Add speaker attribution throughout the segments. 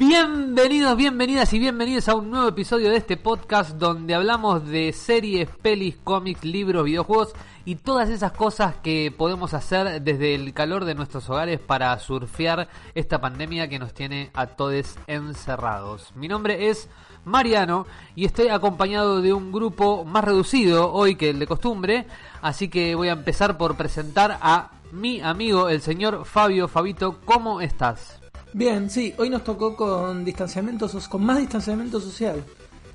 Speaker 1: Bienvenidos, bienvenidas y bienvenidos a un nuevo episodio de este podcast donde hablamos de series, pelis, cómics, libros, videojuegos y todas esas cosas que podemos hacer desde el calor de nuestros hogares para surfear esta pandemia que nos tiene a todos encerrados. Mi nombre es Mariano y estoy acompañado de un grupo más reducido hoy que el de costumbre, así que voy a empezar por presentar a mi amigo el señor Fabio Fabito. ¿Cómo estás?
Speaker 2: Bien, sí, hoy nos tocó con distanciamiento, con más distanciamiento social.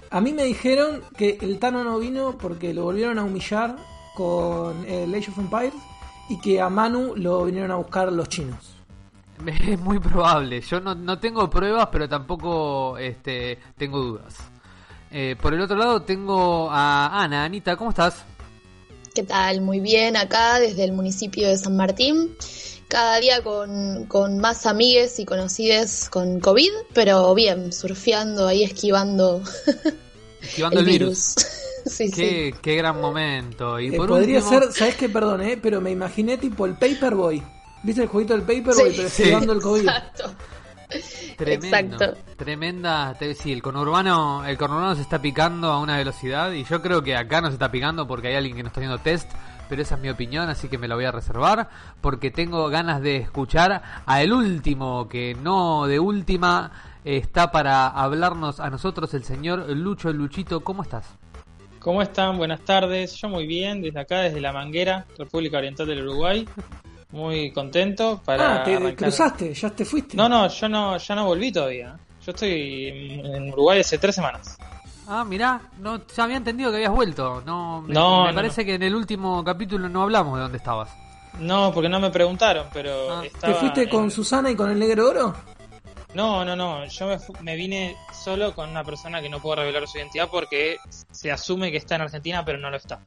Speaker 2: A mí me dijeron que el Tano no vino porque lo volvieron a humillar con el Age of Empires y que a Manu lo vinieron a buscar los chinos.
Speaker 1: Es muy probable. Yo no, tengo pruebas, pero tampoco este, tengo dudas. Eh, por el otro lado tengo a Ana. Anita, ¿cómo estás?
Speaker 3: ¿Qué tal? Muy bien, acá desde el municipio de San Martín cada día con, con más amigues y conocides con COVID, pero bien, surfeando ahí, esquivando,
Speaker 1: esquivando el, virus. sí, qué, sí. qué gran momento. Y
Speaker 2: eh, podría ser, ¿sabes qué? Perdón, eh, pero me imaginé tipo el Paperboy. ¿Viste el jueguito del Paperboy, pero esquivando el COVID?
Speaker 3: Exacto.
Speaker 1: Tremendo, Exacto. tremenda, sí, el conurbano, el conurbano se está picando a una velocidad y yo creo que acá no se está picando porque hay alguien que nos está haciendo test pero esa es mi opinión, así que me la voy a reservar porque tengo ganas de escuchar a el último, que no de última, está para hablarnos a nosotros el señor Lucho Luchito. ¿Cómo estás?
Speaker 4: ¿Cómo están? Buenas tardes. Yo muy bien, desde acá, desde La Manguera, República Oriental del Uruguay. Muy contento para.
Speaker 2: Ah, te cruzaste, ya te fuiste.
Speaker 4: No, no, yo no, ya no volví todavía. Yo estoy en Uruguay hace tres semanas.
Speaker 1: Ah, mirá, no, ya había entendido que habías vuelto. No, me, no, me parece que en el último capítulo no hablamos de dónde estabas.
Speaker 4: No, porque no me preguntaron, pero ah.
Speaker 2: ¿Te fuiste con Susana y con el negro oro?
Speaker 4: No, no, no. Yo me, vine solo con una persona que no puedo revelar su identidad porque se asume que está en Argentina, pero no lo está.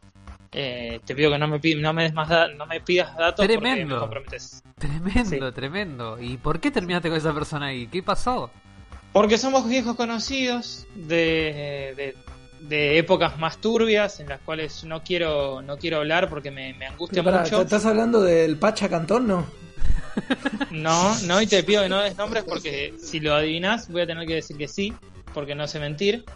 Speaker 4: Eh, te pido que no me, no me, des más no me pidas datos
Speaker 1: tremendo,
Speaker 4: porque me comprometes.
Speaker 1: Tremendo, tremendo. ¿Y por qué terminaste con esa persona ahí? ¿Qué pasó?
Speaker 4: Porque somos viejos conocidos de, de, épocas más turbias en las cuales no quiero no quiero hablar porque me, me angustia mucho.
Speaker 2: ¿Estás hablando del Pacha Cantón, no?
Speaker 4: No, no, y te pido que no des nombres porque si lo adivinas voy a tener que decir que sí, porque no sé mentir.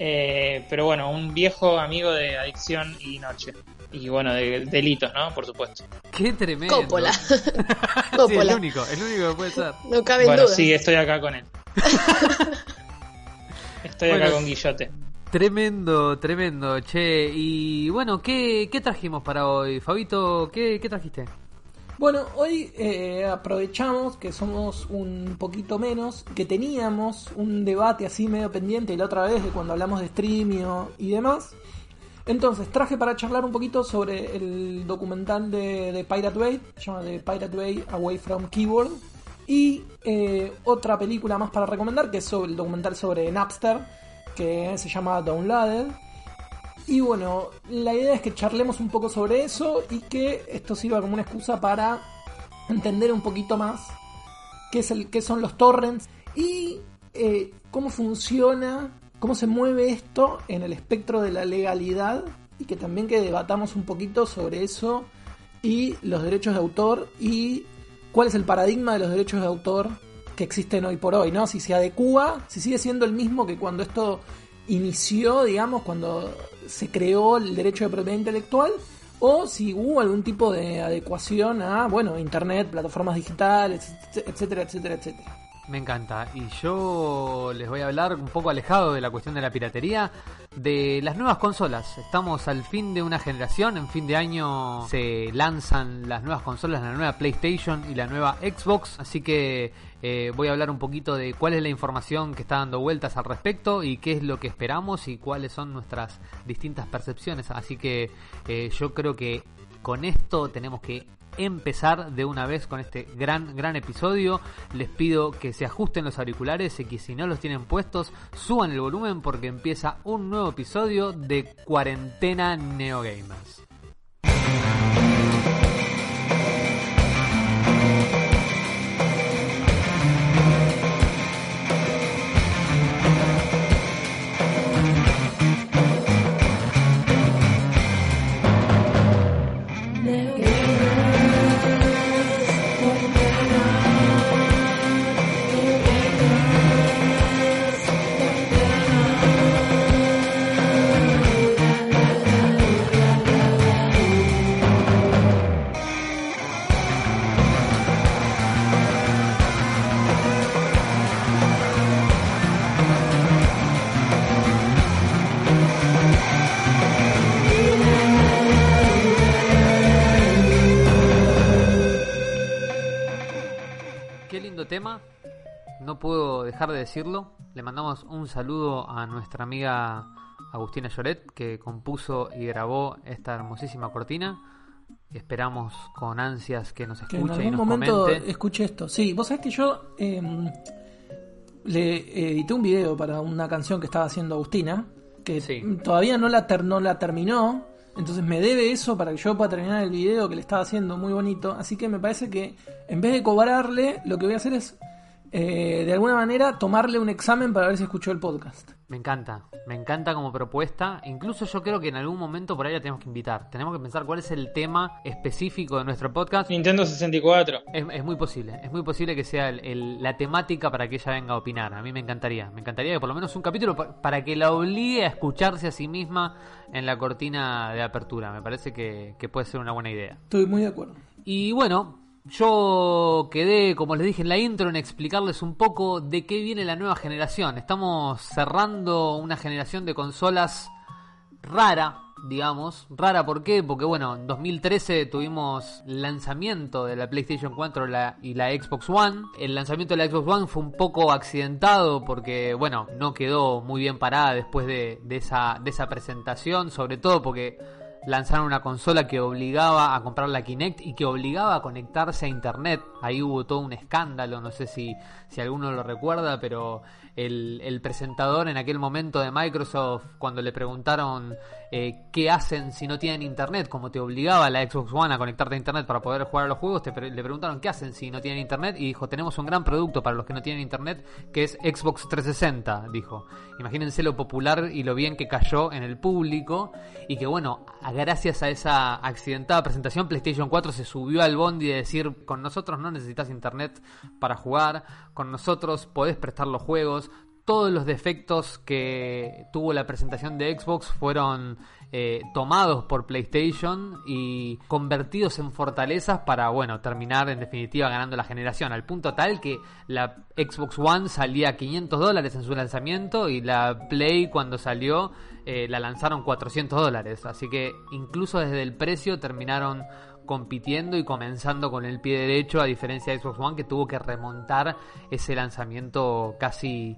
Speaker 4: Eh, pero bueno, un viejo amigo de adicción y noche. Y bueno, de delitos, ¿no? Por supuesto.
Speaker 1: Qué tremendo.
Speaker 3: Cópola.
Speaker 1: el único, el único que puede ser.
Speaker 3: No cabe
Speaker 4: bueno,
Speaker 3: duda.
Speaker 4: sí, estoy acá con él. Estoy acá con Guillote.
Speaker 1: Tremendo, tremendo, che. Y bueno, ¿qué, qué trajimos para hoy? Fabito, ¿qué, qué trajiste?
Speaker 2: Bueno, hoy eh, aprovechamos que somos un poquito menos, que teníamos un debate así medio pendiente la otra vez de cuando hablamos de streaming y demás. Entonces traje para charlar un poquito sobre el documental de, de Pirate Bay, se llama The Pirate Bay Away from Keyboard, y eh, otra película más para recomendar, que es el documental sobre Napster, que se llama Downloaded. Y bueno, la idea es que charlemos un poco sobre eso y que esto sirva como una excusa para entender un poquito más qué, es el, qué son los torrents y eh, cómo funciona, cómo se mueve esto en el espectro de la legalidad y que también que debatamos un poquito sobre eso y los derechos de autor y cuál es el paradigma de los derechos de autor que existen hoy por hoy, ¿no? Si se adecua, si sigue siendo el mismo que cuando esto inició, digamos, cuando se creó el derecho de propiedad intelectual, o si hubo algún tipo de adecuación a, bueno, internet, plataformas digitales, etcétera, etcétera, etcétera.
Speaker 1: Me encanta. Y yo les voy a hablar un poco alejado de la cuestión de la piratería, de las nuevas consolas. Estamos al fin de una generación, en fin de año se lanzan las nuevas consolas, la nueva PlayStation y la nueva Xbox, así que eh, voy a hablar un poquito de cuál es la información que está dando vueltas al respecto y qué es lo que esperamos y cuáles son nuestras distintas percepciones. Así que eh, yo creo que con esto tenemos que empezar de una vez con este gran, gran episodio. Les pido que se ajusten los auriculares y que si no los tienen puestos, suban el volumen porque empieza un nuevo episodio de Cuarentena Neogamers. Lindo tema. No puedo dejar de decirlo. Le mandamos un saludo a nuestra amiga Agustina Lloret, que compuso y grabó esta hermosísima cortina. Esperamos con ansias que nos
Speaker 2: Que en
Speaker 1: escuche y
Speaker 2: algún
Speaker 1: nos
Speaker 2: momento
Speaker 1: comente.
Speaker 2: escuche esto. Sí, vos sabés que yo eh, le edité un video para una canción que estaba haciendo Agustina, que
Speaker 1: Sí.
Speaker 2: todavía no la, ter- no la terminó. Entonces me debe eso para que yo pueda terminar el video que le estaba haciendo muy bonito. Así que me parece que en vez de cobrarle, lo que voy a hacer es, eh, de alguna manera, tomarle un examen para ver si escuchó el podcast.
Speaker 1: Me encanta, me encanta como propuesta. Incluso yo creo que en algún momento por ahí la tenemos que invitar. Tenemos que pensar cuál es el tema específico de nuestro podcast.
Speaker 4: Nintendo 64.
Speaker 1: Es, es muy posible, es muy posible que sea el- el- la temática para que ella venga a opinar. A mí me encantaría, me encantaría que por lo menos un capítulo pa- para que la obligue a escucharse a sí misma en la cortina de apertura. Me parece que, que puede ser una buena idea.
Speaker 2: Estoy muy de acuerdo.
Speaker 1: Y bueno, yo quedé, como les dije en la intro, en explicarles un poco de qué viene la nueva generación. Estamos cerrando una generación de consolas rara, digamos. Rara, ¿por qué? Porque bueno, en 2013 tuvimos el lanzamiento de la PlayStation 4 la- y la Xbox One. El lanzamiento de la Xbox One fue un poco accidentado porque, bueno, no quedó muy bien parada después de, de esa presentación, sobre todo porque lanzaron una consola que obligaba a comprar la Kinect y que obligaba a conectarse a internet. Ahí hubo todo un escándalo, no sé si, si alguno lo recuerda, pero el, presentador en aquel momento de Microsoft, cuando le preguntaron eh, qué hacen si no tienen internet, como te obligaba la Xbox One a conectarte a internet para poder jugar a los juegos, te le preguntaron qué hacen si no tienen internet y dijo, tenemos un gran producto para los que no tienen internet, que es Xbox 360, dijo. Imagínense lo popular y lo bien que cayó en el público y que bueno, gracias a esa accidentada presentación, PlayStation 4 se subió al bondi de decir, con nosotros no necesitas internet para jugar, con nosotros podés prestar los juegos, todos los defectos que tuvo la presentación de Xbox fueron eh, tomados por PlayStation y convertidos en fortalezas para, bueno, terminar en definitiva ganando la generación, al punto tal que la Xbox One salía a 500 dólares en su lanzamiento y la Play cuando salió eh, la lanzaron 400 dólares, así que incluso desde el precio terminaron compitiendo y comenzando con el pie derecho a diferencia de Xbox One que tuvo que remontar ese lanzamiento casi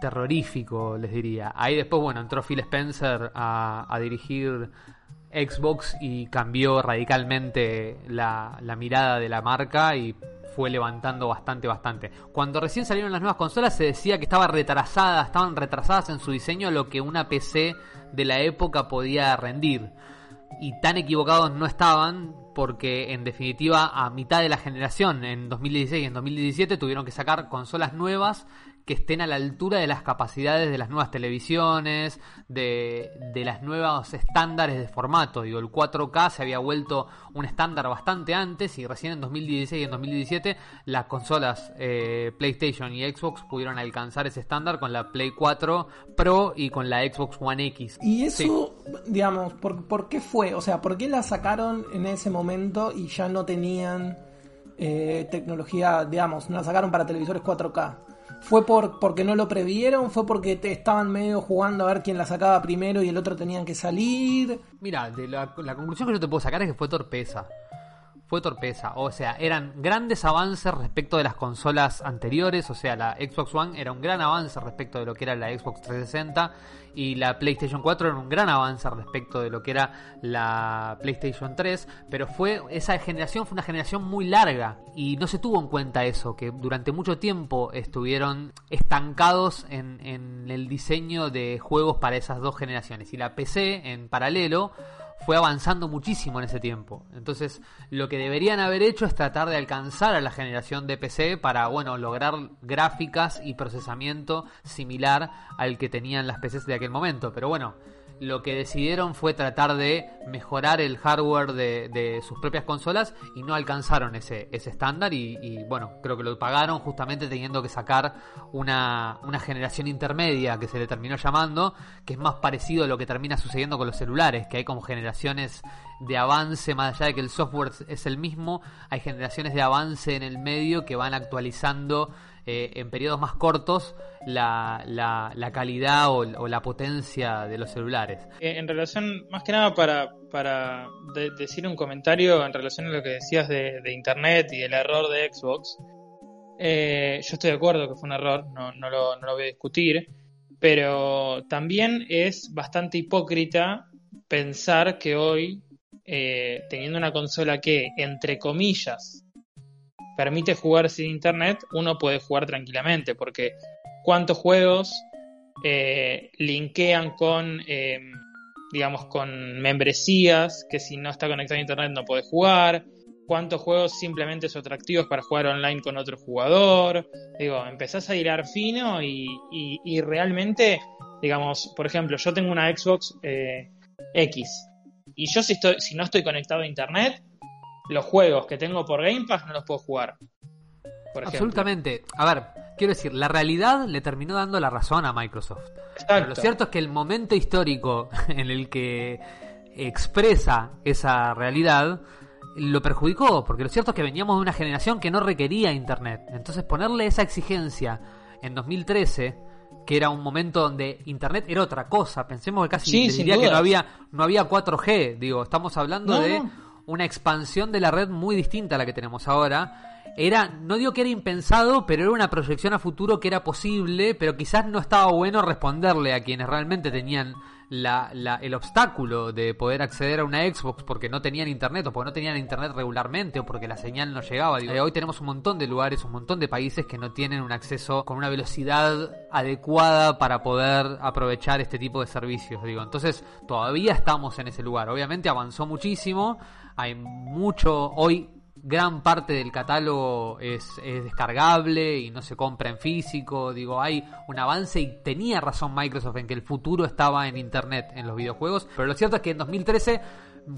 Speaker 1: terrorífico, les diría. Ahí después, bueno, entró Phil Spencer a, dirigir Xbox y cambió radicalmente la, la mirada de la marca y fue levantando bastante, bastante. Cuando recién salieron las nuevas consolas se decía que estaba retrasada, estaban retrasadas en su diseño lo que una PC de la época podía rendir. Y tan equivocados no estaban porque en definitiva a mitad de la generación, en 2016 y en 2017, tuvieron que sacar consolas nuevas que estén a la altura de las capacidades de las nuevas televisiones, de, de las nuevos estándares de formato. Digo, el 4K se había vuelto un estándar bastante antes y recién en 2016 y en 2017 las consolas eh, PlayStation y Xbox pudieron alcanzar ese estándar con la Play 4 Pro y con la Xbox One X.
Speaker 2: Y eso,
Speaker 1: Sí.
Speaker 2: digamos, ¿por, por qué fue? O sea, ¿por qué la sacaron en ese momento y ya no tenían eh, tecnología, digamos, no la sacaron para televisores 4K? ¿Fue por, porque no lo previeron? ¿Fue porque te estaban medio jugando a ver quién la sacaba primero y el otro tenían que salir?
Speaker 1: Mira, la, la conclusión que yo te puedo sacar es que fue torpeza. Fue torpeza. O sea, eran grandes avances respecto de las consolas anteriores. O sea, la Xbox One era un gran avance respecto de lo que era la Xbox 360. Y la PlayStation 4 era un gran avance respecto de lo que era la PlayStation 3. Pero fue esa generación fue una generación muy larga. Y no se tuvo en cuenta eso, que durante mucho tiempo estuvieron estancados en, en el diseño de juegos para esas dos generaciones. Y la PC, en paralelo, fue avanzando muchísimo en ese tiempo. Entonces, lo que deberían haber hecho es tratar de alcanzar a la generación de PC para, bueno, lograr gráficas y procesamiento similar al que tenían las PCs de aquel momento. Pero bueno, lo que decidieron fue tratar de mejorar el hardware de, sus propias consolas y no alcanzaron ese, ese estándar y, y, bueno, creo que lo pagaron justamente teniendo que sacar una, una generación intermedia que se le terminó llamando, que es más parecido a lo que termina sucediendo con los celulares, que hay como generaciones de avance, más allá de que el software es el mismo, hay generaciones de avance en el medio que van actualizando eh, en periodos más cortos la, la, calidad o, la potencia de los celulares.
Speaker 4: Eh, en relación, más que nada para, para de, decir un comentario en relación a lo que decías de, de Internet y el error de Xbox, eh, yo estoy de acuerdo que fue un error, no, no, lo, no lo voy a discutir, pero también es bastante hipócrita pensar que hoy, eh, teniendo una consola que, entre comillas, permite jugar sin internet, uno puede jugar tranquilamente, porque cuántos juegos eh, linkean con, eh, digamos, con membresías, que si no está conectado a internet no puede jugar, cuántos juegos simplemente son atractivos para jugar online con otro jugador. Digo, empezás a hilar fino y, y, y realmente, digamos, por ejemplo, yo tengo una Xbox eh, X y yo si, estoy, si no estoy conectado a internet, los juegos que tengo por Game Pass no los puedo jugar.
Speaker 1: Por Absolutamente. A ver, quiero decir, la realidad le terminó dando la razón a Microsoft. Pero lo cierto es que el momento histórico en el que expresa esa realidad lo perjudicó, porque lo cierto es que veníamos de una generación que no requería Internet. Entonces ponerle esa exigencia en 2013, que era un momento donde Internet era otra cosa, pensemos que casi diría que no había, no había 4G, digo, estamos hablando
Speaker 4: No,
Speaker 1: de
Speaker 4: no.
Speaker 1: Una expansión de la red muy distinta a la que tenemos ahora. Era, no digo que era impensado, pero era una proyección a futuro que era posible, pero quizás no estaba bueno responderle a quienes realmente tenían la, la- el obstáculo de poder acceder a una Xbox porque no tenían internet o porque no tenían internet regularmente o porque la señal no llegaba. Hoy tenemos un montón de lugares, un montón de países que no tienen un acceso con una velocidad adecuada para poder aprovechar este tipo de servicios. Digo, entonces todavía estamos en ese lugar. Obviamente avanzó muchísimo, hay mucho hoy gran parte del catálogo es, es descargable y no se compra en físico. Digo, hay un avance y tenía razón Microsoft en que el futuro estaba en Internet, en los videojuegos. Pero lo cierto es que en 2013,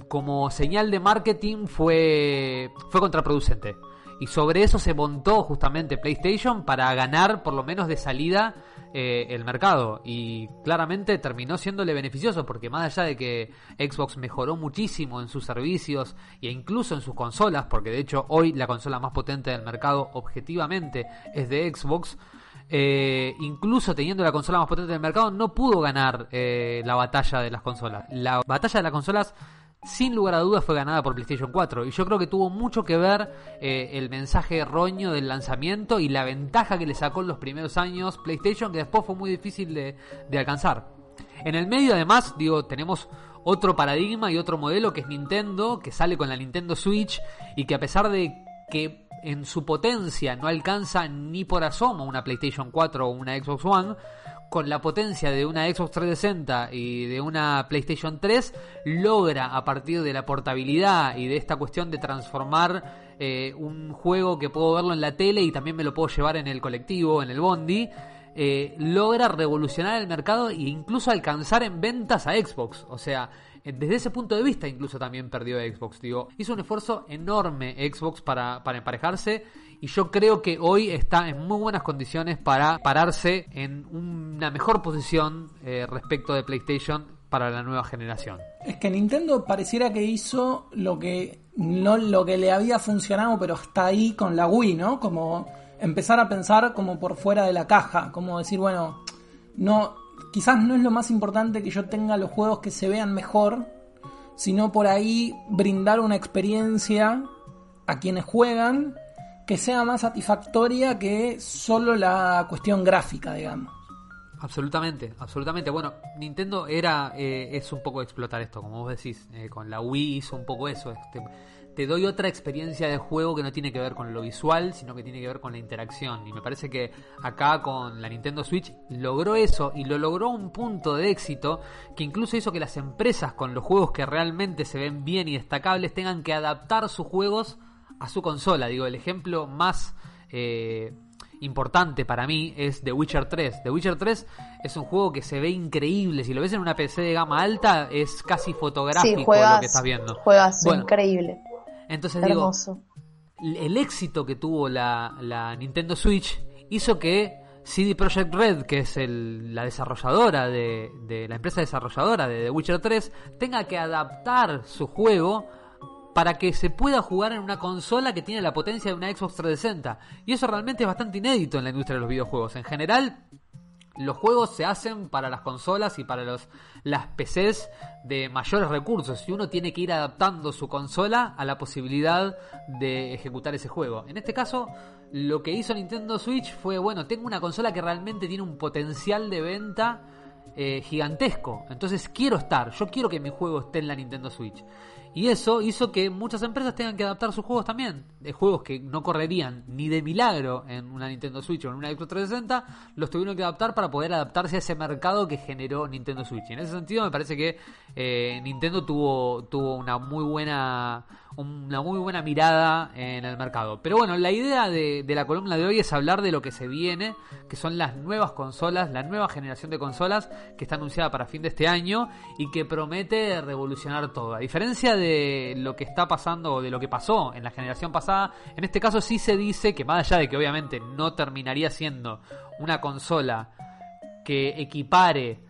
Speaker 1: como señal de marketing, fue, fue contraproducente. Y sobre eso se montó justamente PlayStation para ganar, por lo menos de salida, eh, el mercado. Y claramente terminó siéndole beneficioso, porque más allá de que Xbox mejoró muchísimo en sus servicios e incluso en sus consolas, porque de hecho hoy la consola más potente del mercado objetivamente es de Xbox. eh, incluso teniendo la consola más potente del mercado, no pudo ganar eh, la batalla de las consolas. La batalla de las consolas sin lugar a dudas fue ganada por PlayStation 4 y yo creo que tuvo mucho que ver eh, el mensaje erróneo del lanzamiento y la ventaja que le sacó en los primeros años PlayStation que después fue muy difícil de, de alcanzar. En el medio además, digo, tenemos otro paradigma y otro modelo que es Nintendo, que sale con la Nintendo Switch y que a pesar de que en su potencia no alcanza ni por asomo una PlayStation 4 o una Xbox One, con la potencia de una Xbox 360 y de una PlayStation 3, logra a partir de la portabilidad y de esta cuestión de transformar eh, un juego que puedo verlo en la tele y también me lo puedo llevar en el colectivo, en el bondi, eh, logra revolucionar el mercado e incluso alcanzar en ventas a Xbox. O sea, desde ese punto de vista incluso también perdió Xbox. Digo, hizo un esfuerzo enorme Xbox para, para emparejarse y yo creo que hoy está en muy buenas condiciones para pararse en una mejor posición eh, respecto de PlayStation para la nueva generación.
Speaker 2: Es que Nintendo pareciera que hizo lo que no lo que le había funcionado, pero está ahí con la Wii, ¿no? Como empezar a pensar como por fuera de la caja, como decir, bueno, no quizás no es lo más importante que yo tenga los juegos que se vean mejor, sino por ahí brindar una experiencia a quienes juegan que sea más satisfactoria que solo la cuestión gráfica, digamos.
Speaker 1: Absolutamente, absolutamente. Bueno, Nintendo era eh, es un poco explotar esto, como vos decís, eh, con la Wii hizo un poco eso. Este, te doy otra experiencia de juego que no tiene que ver con lo visual, sino que tiene que ver con la interacción. Y me parece que acá con la Nintendo Switch logró eso y lo logró un punto de éxito que incluso hizo que las empresas con los juegos que realmente se ven bien y destacables tengan que adaptar sus juegos a su consola. Digo, el ejemplo más eh, importante para mí es The Witcher 3. The Witcher 3 es un juego que se ve increíble. Si lo ves en una PC de gama alta, es casi fotográfico
Speaker 3: Sí, juegas,
Speaker 1: lo que estás viendo.
Speaker 3: juegas
Speaker 1: Bueno,
Speaker 3: increíble,
Speaker 1: Entonces digo, el éxito que tuvo la, la Nintendo Switch hizo que CD Projekt Red, que es el- la desarrolladora de, de la empresa desarrolladora de The Witcher 3, tenga que adaptar su juego para que se pueda jugar en una consola que tiene la potencia de una Xbox 360. Y eso realmente es bastante inédito en la industria de los videojuegos. En general, los juegos se hacen para las consolas y para los, las PCs de mayores recursos y uno tiene que ir adaptando su consola a la posibilidad de ejecutar ese juego. En este caso, lo que hizo Nintendo Switch fue, bueno, tengo una consola que realmente tiene un potencial de venta eh, gigantesco. Entonces quiero estar, yo quiero que mi juego esté en la Nintendo Switch. Y eso hizo que muchas empresas tengan que adaptar sus juegos también. De juegos que no correrían ni de milagro en una Nintendo Switch o en una Xbox 360, los tuvieron que adaptar para poder adaptarse a ese mercado que generó Nintendo Switch. Y en ese sentido me parece que eh, Nintendo tuvo, tuvo una muy buena una muy buena mirada en el mercado. Pero bueno, la idea de, de, la columna de hoy es hablar de lo que se viene, que son las nuevas consolas, la nueva generación de consolas que está anunciada para fin de este año y que promete revolucionar todo. A diferencia de lo que está pasando o de lo que pasó en la generación pasada, en este caso sí se dice que más allá de que obviamente no terminaría siendo una consola que equipare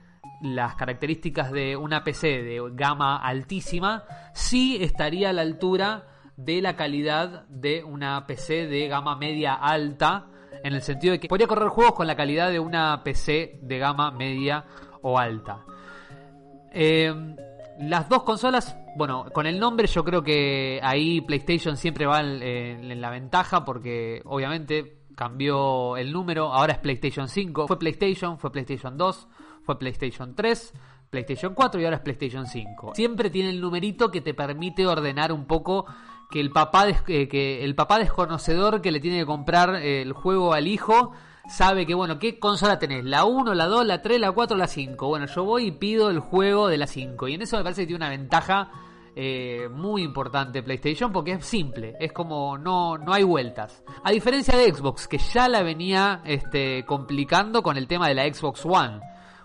Speaker 1: las características de una PC de gama altísima, sí estaría a la altura de la calidad de una PC de gama media alta, en el sentido de que podría correr juegos con la calidad de una PC de gama media o alta. Eh, las dos consolas, bueno, con el nombre yo creo que ahí PlayStation siempre va en, la ventaja porque obviamente cambió el número, ahora es PlayStation 5, fue PlayStation, fue PlayStation 2, fue PlayStation 3, PlayStation 4 y ahora es PlayStation 5. Siempre tiene el numerito que te permite ordenar un poco que el papá, eh, que el papá desconocedor que le tiene que comprar eh, el juego al hijo sabe que, bueno, ¿qué consola tenés? ¿La 1, la 2, la 3, la 4, la 5? Bueno, yo voy y pido el juego de la 5. Y en eso me parece que tiene una ventaja eh, muy importante PlayStation porque es simple, es como no, no hay vueltas. A diferencia de Xbox, que ya la venía este, complicando con el tema de la Xbox One.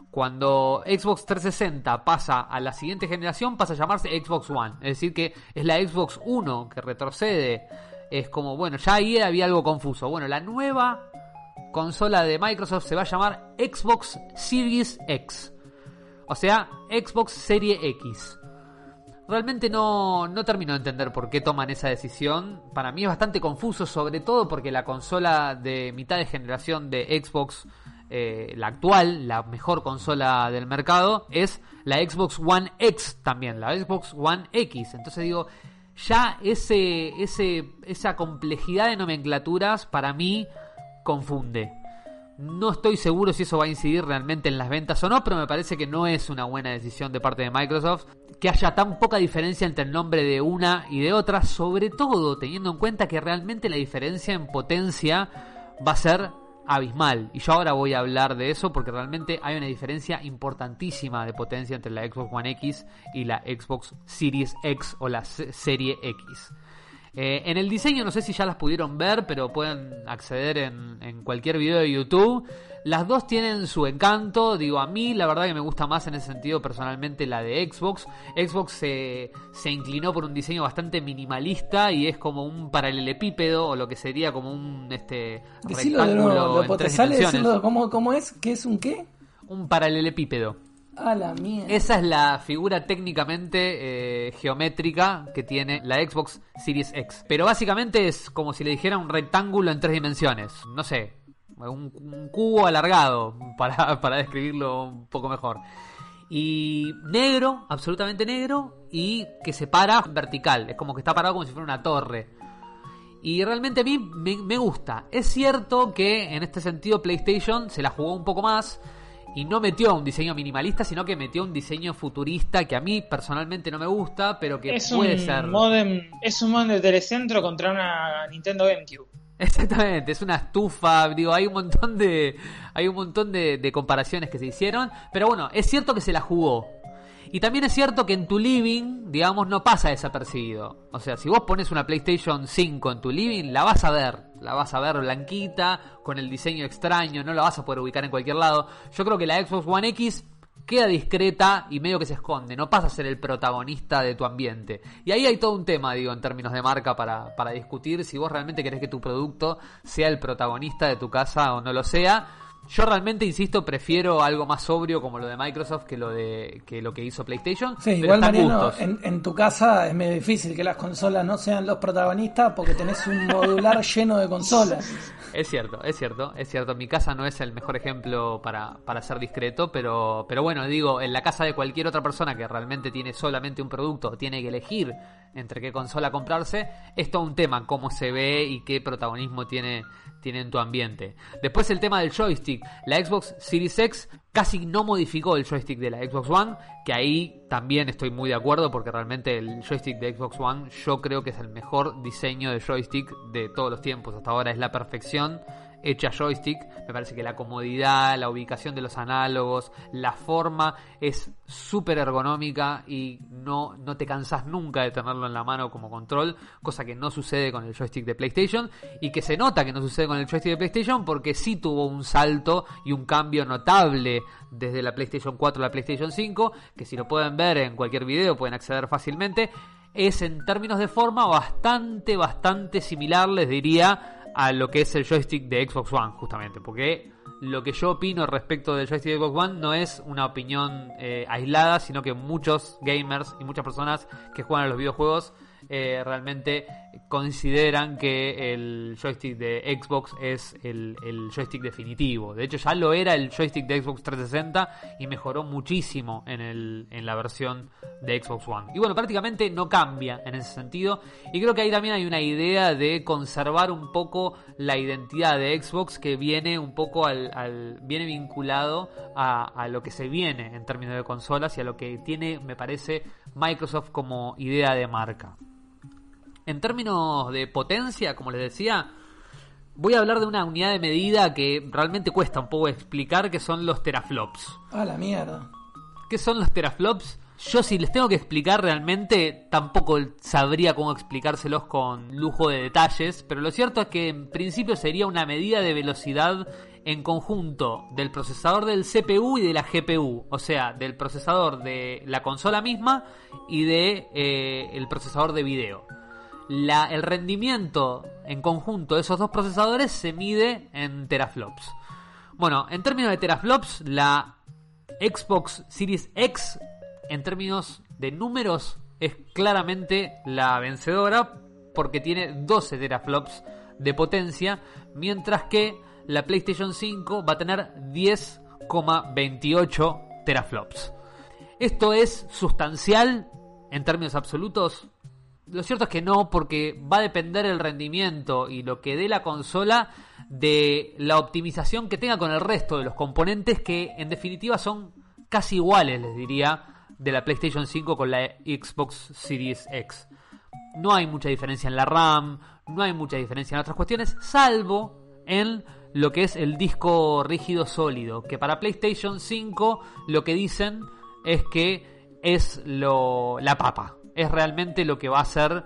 Speaker 1: Cuando Xbox 360 pasa a la siguiente generación, pasa a llamarse Xbox One. Es decir, que es la Xbox 1 que retrocede. Es como, bueno, ya ahí había algo confuso. Bueno, la nueva consola de Microsoft se va a llamar Xbox Series X. O sea, Xbox Serie X. Realmente no, no termino de entender por qué toman esa decisión. Para mí es bastante confuso, sobre todo porque la consola de mitad de generación de Xbox, eh, la actual, la mejor consola del mercado, es la Xbox One X también, la Xbox One X. Entonces digo, ya ese, ese, esa complejidad de nomenclaturas para mí confunde. No estoy seguro si eso va a incidir realmente en las ventas o no, pero me parece que no es una buena decisión de parte de Microsoft que haya tan poca diferencia entre el nombre de una y de otra, sobre todo teniendo en cuenta que realmente la diferencia en potencia va a ser abismal. Y yo ahora voy a hablar de eso porque realmente hay una diferencia importantísima de potencia entre la Xbox One X y la Xbox Series X o la serie X. Eh, en el diseño no sé si ya las pudieron ver, pero pueden acceder en, cualquier video de YouTube. Las dos tienen su encanto, digo, a mí la verdad que me gusta más en ese sentido personalmente la de Xbox. Xbox se, se inclinó por un diseño bastante minimalista y es como un paralelepípedo o lo que sería como un este
Speaker 2: rectángulo en tres dimensiones. ¿cómo, ¿Cómo es? ¿Qué es un qué?
Speaker 1: Un paralelepípedo.
Speaker 2: A la mierda.
Speaker 1: Esa es la figura técnicamente eh, geométrica que tiene la Xbox Series X. Pero básicamente es como si le dijera un rectángulo en tres dimensiones. No sé, un, cubo alargado, para, para describirlo un poco mejor. Y negro, absolutamente negro, y que se para vertical. Es como que está parado como si fuera una torre. Y realmente a mí me gusta. Es cierto que en este sentido PlayStation se la jugó un poco más y no metió un diseño minimalista, sino que metió un diseño futurista que a mí personalmente no me gusta, pero que puede ser.
Speaker 4: es un modem de telecentro contra una Nintendo GameCube.
Speaker 1: Exactamente, es una estufa, digo, hay un montón de hay un montón de, de comparaciones que se hicieron, pero bueno, es cierto que se la jugó. Y también es cierto que en tu living, digamos, no pasa desapercibido. O sea, si vos pones una PlayStation 5 en tu living, la vas a ver. La vas a ver blanquita, con el diseño extraño, no la vas a poder ubicar en cualquier lado. Yo creo que la Xbox One X queda discreta y medio que se esconde, no pasa a ser el protagonista de tu ambiente. Y ahí hay todo un tema, digo, en términos de marca para, para discutir si vos realmente querés que tu producto sea el protagonista de tu casa o no lo sea yo realmente, insisto, prefiero algo más sobrio como lo de Microsoft que lo de que lo que hizo PlayStation.
Speaker 2: Sí, igual Mariano, en, en, tu casa es medio difícil que las consolas no sean los protagonistas porque tenés un modular lleno de consolas.
Speaker 1: Es cierto, es cierto, es cierto. Mi casa no es el mejor ejemplo para, para ser discreto, pero, pero bueno, digo, en la casa de cualquier otra persona que realmente tiene solamente un producto, tiene que elegir entre qué consola comprarse, es todo un tema, cómo se ve y qué protagonismo tiene, tiene en tu ambiente. Después el tema del joystick. La Xbox Series X casi no modificó el joystick de la Xbox One, que ahí también estoy muy de acuerdo porque realmente el joystick de Xbox One yo creo que es el mejor diseño de joystick de todos los tiempos. Hasta ahora es la perfección hecha joystick. Me parece que la comodidad, la ubicación de los análogos, la forma es súper ergonómica y no, no te cansas nunca de tenerlo en la mano como control, cosa que no sucede con el joystick de PlayStation y que se nota que no sucede con el joystick de PlayStation porque sí tuvo un salto y un cambio notable desde la PlayStation 4 a la PlayStation 5, que si lo pueden ver en cualquier video pueden acceder fácilmente. Es en términos de forma bastante, bastante similar, les diría, a lo que es el joystick de Xbox One, justamente, porque lo que yo opino respecto del joystick de Xbox One no es una opinión eh, aislada, sino que muchos gamers y muchas personas que juegan a los videojuegos eh, realmente consideran que el joystick de Xbox es el, joystick definitivo. De hecho, ya lo era el joystick de Xbox 360 y mejoró muchísimo en, el, en la versión de Xbox One. Y bueno, prácticamente no cambia en ese sentido. Y creo que ahí también hay una idea de conservar un poco la identidad de Xbox que viene un poco al, viene vinculado a, a lo que se viene en términos de consolas y a lo que tiene, me parece, Microsoft como idea de marca. En términos de potencia, como les decía, voy a hablar de una unidad de medida que realmente cuesta un poco explicar, que son los teraflops.
Speaker 2: A la mierda.
Speaker 1: ¿Qué son los teraflops? Yo si les tengo que explicar realmente, tampoco sabría cómo explicárselos con lujo de detalles, pero lo cierto es que en principio sería una medida de velocidad en conjunto del procesador del CPU y de la GPU, o sea, del procesador de la consola misma y de eh, el procesador de video el rendimiento en conjunto de esos dos procesadores se mide en teraflops. Bueno, en términos de teraflops, la Xbox Series X, en términos de números, es claramente la vencedora porque tiene 12 teraflops de potencia, mientras que la PlayStation 5 va a tener 10,28 teraflops. Esto es sustancial en términos absolutos, lo cierto es que no, porque va a depender el rendimiento y lo que dé la consola de la optimización que tenga con el resto de los componentes que en definitiva son casi iguales, les diría, de la PlayStation 5 con la Xbox Series X. No hay mucha diferencia en la RAM, no hay mucha diferencia en otras cuestiones, salvo en lo que es el disco rígido sólido, que para PlayStation 5 lo que dicen es que es lo, la papa, es realmente lo que va a hacer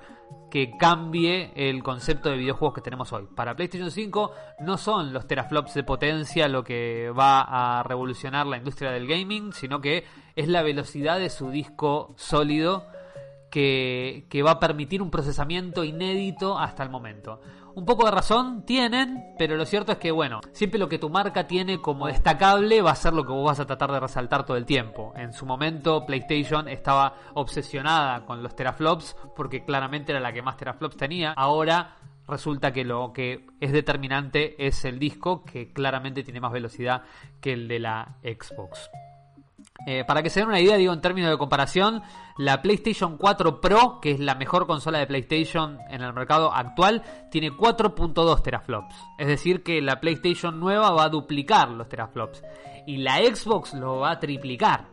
Speaker 1: que cambie el concepto de videojuegos que tenemos hoy. Para PlayStation 5 no son los teraflops de potencia lo que va a revolucionar la industria del gaming, sino que es la velocidad de su disco sólido que, que va a permitir un procesamiento inédito hasta el momento un poco de razón tienen, pero lo cierto es que, bueno, siempre lo que tu marca tiene como destacable va a ser lo que vos vas a tratar de resaltar todo el tiempo. En su momento, PlayStation estaba obsesionada con los teraflops porque claramente era la que más teraflops tenía. Ahora resulta que lo que es determinante es el disco, que claramente tiene más velocidad que el de la Xbox. Eh, para que se den una idea, digo en términos de comparación, la PlayStation 4 Pro, que es la mejor consola de PlayStation en el mercado actual, tiene 4.2 teraflops. Es decir, que la PlayStation nueva va a duplicar los teraflops. Y la Xbox lo va a triplicar.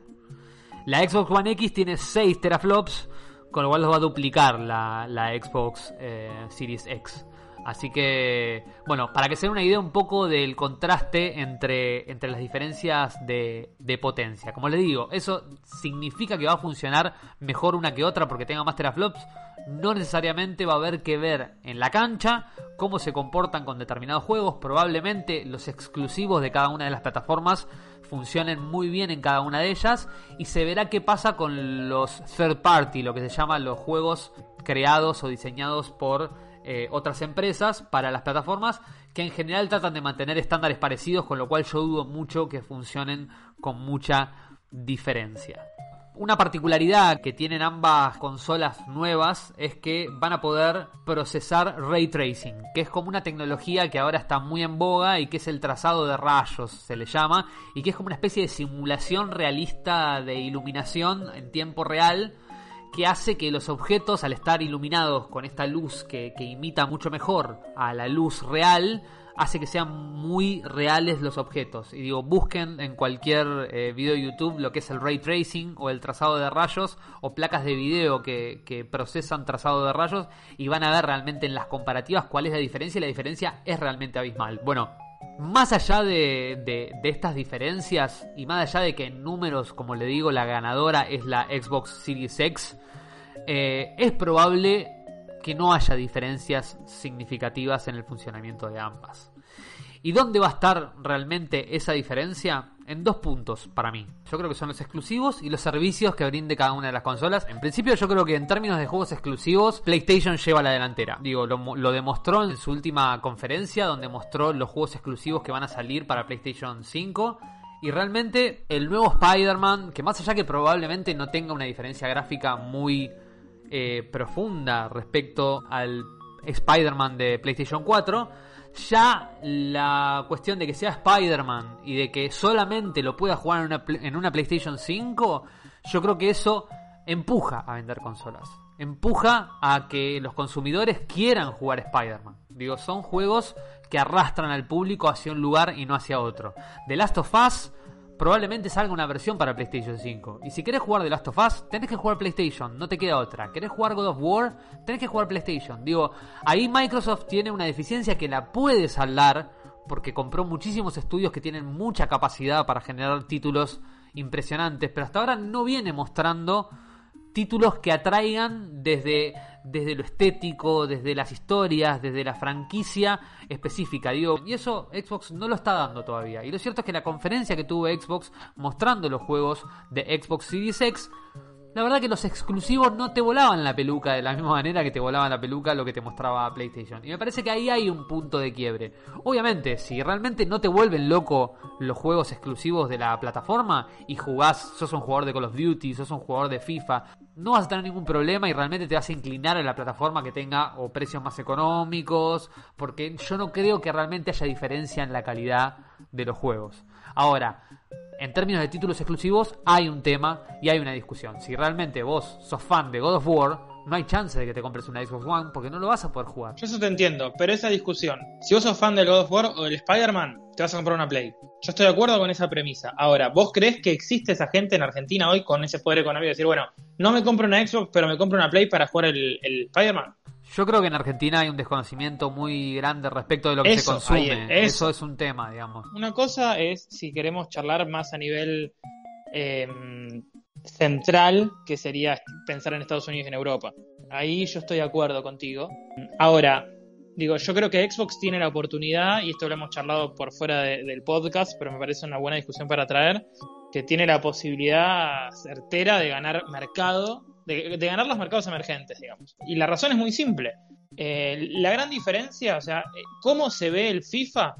Speaker 1: La Xbox One X tiene 6 teraflops, con lo cual los va a duplicar la, Xbox eh, Series X. Así que, bueno, para que se den una idea un poco del contraste entre, entre las diferencias de, de, potencia. Como les digo, eso significa que va a funcionar mejor una que otra porque tenga más teraflops. No necesariamente va a haber que ver en la cancha cómo se comportan con determinados juegos. Probablemente los exclusivos de cada una de las plataformas funcionen muy bien en cada una de ellas. Y se verá qué pasa con los third party, lo que se llama los juegos creados o diseñados por eh, otras empresas para las plataformas que en general tratan de mantener estándares parecidos, con lo cual yo dudo mucho que funcionen con mucha diferencia. Una particularidad que tienen ambas consolas nuevas es que van a poder procesar ray tracing, que es como una tecnología que ahora está muy en boga y que es el trazado de rayos, se le llama, y que es como una especie de simulación realista de iluminación en tiempo real que hace que los objetos, al estar iluminados con esta luz que, que imita mucho mejor a la luz real, hace que sean muy reales los objetos. Y digo, busquen en cualquier eh, video de YouTube lo que es el ray tracing o el trazado de rayos o placas de video que, que, procesan trazado de rayos y van a ver realmente en las comparativas cuál es la diferencia y la diferencia es realmente abismal. Bueno, más allá de, estas diferencias y más allá de que en números, como le digo, la ganadora es la Xbox Series X, eh, es probable que no haya diferencias significativas en el funcionamiento de ambas. ¿Y dónde va a estar realmente esa diferencia? En dos puntos para mí. Yo creo que son los exclusivos y los servicios que brinde cada una de las consolas. En principio yo creo que en términos de juegos exclusivos, PlayStation lleva la delantera. Digo, lo, demostró en su última conferencia donde mostró los juegos exclusivos que van a salir para PlayStation 5. Y realmente el nuevo Spider-Man, que más allá que probablemente no tenga una diferencia gráfica muy eh, profunda respecto al Spider-Man de PlayStation 4, ya la cuestión de que sea Spider-Man y de que solamente lo pueda jugar en una, en una PlayStation 5, yo creo que eso empuja a vender consolas. Empuja a que los consumidores quieran jugar Spider-Man. Digo, son juegos que arrastran al público hacia un lugar y no hacia otro. The Last of Us probablemente salga una versión para PlayStation 5. Y si querés jugar The Last of Us, tenés que jugar PlayStation, no te queda otra. ¿Querés jugar God of War? Tenés que jugar PlayStation. Digo, ahí Microsoft tiene una deficiencia que la puede saldar porque compró muchísimos estudios que tienen mucha capacidad para generar títulos impresionantes, pero hasta ahora no viene mostrando títulos que atraigan desde, desde lo estético, desde las historias, desde la franquicia específica. Digo, y eso Xbox no lo está dando todavía. Y lo cierto es que la conferencia que tuvo Xbox mostrando los juegos de Xbox Series X la verdad que los exclusivos no te volaban la peluca de la misma manera que te volaban la peluca lo que te mostraba PlayStation. Y me parece que ahí hay un punto de quiebre. Obviamente, si realmente no te vuelven loco los juegos exclusivos de la plataforma y jugás, sos un jugador de Call of Duty, sos un jugador de FIFA, no vas a tener ningún problema y realmente te vas a inclinar a la plataforma que tenga o precios más económicos, porque yo no creo que realmente haya diferencia en la calidad de los juegos. Ahora, en términos de títulos exclusivos, hay un tema y hay una discusión. Si realmente vos sos fan de God of War, no hay chance de que te compres una Xbox One porque no lo vas a poder jugar.
Speaker 4: Yo eso te entiendo, pero esa discusión, si vos sos fan del God of War o del Spider-Man, te vas a comprar una Play. Yo estoy de acuerdo con esa premisa. Ahora, ¿vos crees que existe esa gente en Argentina hoy con ese poder económico de decir, bueno, no me compro una Xbox, pero me compro una Play para jugar el, el Spider-Man?
Speaker 1: Yo creo que en Argentina hay un desconocimiento muy grande respecto de lo que
Speaker 4: Eso,
Speaker 1: se consume.
Speaker 4: ahí, eso.
Speaker 1: eso es un tema, digamos.
Speaker 4: Una cosa es si queremos charlar más a nivel eh, central, que sería pensar en Estados Unidos y en Europa. Ahí yo estoy de acuerdo contigo. Ahora, digo, yo creo que Xbox tiene la oportunidad, y esto lo hemos charlado por fuera de- del podcast, pero me parece una buena discusión para traer, que tiene la posibilidad certera de ganar mercado, de, ganar los mercados emergentes, digamos. Y la razón es muy simple. Eh, la gran diferencia, o sea, eh, cómo se ve el FIFA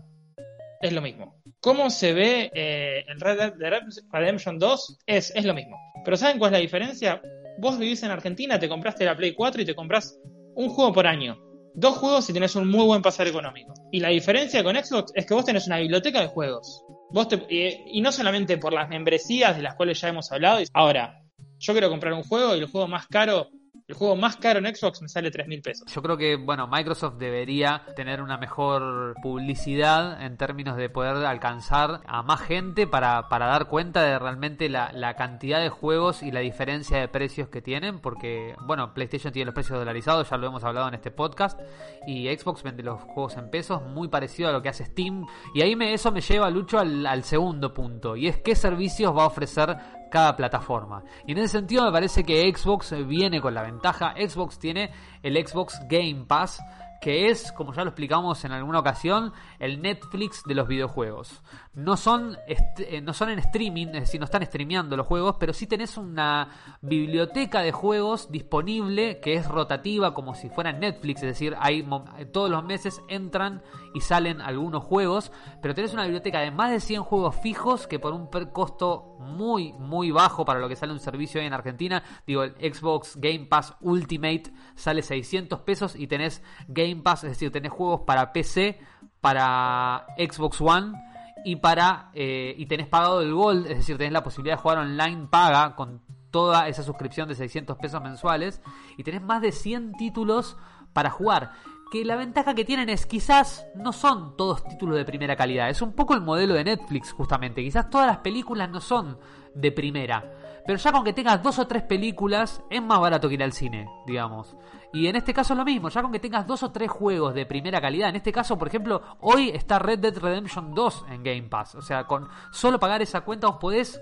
Speaker 4: es lo mismo. Cómo se ve eh, el Red Dead Redemption 2 es, es lo mismo. Pero ¿saben cuál es la diferencia? Vos vivís en Argentina, te compraste la Play 4 y te compras un juego por año. Dos juegos y tenés un muy buen pasar económico. Y la diferencia con Xbox es que vos tenés una biblioteca de juegos. Vos y no solamente por las membresías de las cuales ya hemos hablado. Ahora, yo quiero comprar un juego y el juego más caro, el juego más caro en Xbox me sale 3 mil pesos.
Speaker 1: Yo creo que, bueno, Microsoft debería tener una mejor publicidad en términos de poder alcanzar a más gente para, para dar cuenta de realmente la, la cantidad de juegos y la diferencia de precios que tienen, porque, bueno, PlayStation tiene los precios dolarizados, ya lo hemos hablado en este podcast, y Xbox vende los juegos en pesos, muy parecido a lo que hace Steam, y ahí me, eso me lleva, Lucho, al, al segundo punto, y es qué servicios va a ofrecer cada plataforma. Y en ese sentido me parece que Xbox viene con la ventaja. Xbox tiene el Xbox Game Pass, que es, como ya lo explicamos en alguna ocasión, el Netflix de los videojuegos. No son, eh, no son en streaming, es decir, no están streameando los juegos, pero sí tenés una biblioteca de juegos disponible que es rotativa como si fuera Netflix, es decir, hay todos los meses entran y salen algunos juegos, pero tenés una biblioteca de más de 100 juegos fijos que por un costo muy, muy bajo para lo que sale un servicio en Argentina, digo, el Xbox Game Pass Ultimate sale 600 pesos y tenés Game Pass, es decir, tenés juegos para PC, para Xbox One y para eh, y tenés pagado el Gold, es decir, tenés la posibilidad de jugar online paga con toda esa suscripción de 600 pesos mensuales y tenés más de 100 títulos para jugar. Que la ventaja que tienen es quizás no son todos títulos de primera calidad, es un poco el modelo de Netflix justamente, quizás todas las películas no son de primera, pero ya con que tengas dos o tres películas es más barato que ir al cine, digamos. Y en este caso es lo mismo, ya con que tengas dos o tres juegos de primera calidad, en este caso, por ejemplo, hoy está Red Dead Redemption 2 en Game Pass, o sea, con solo pagar esa cuenta vos podés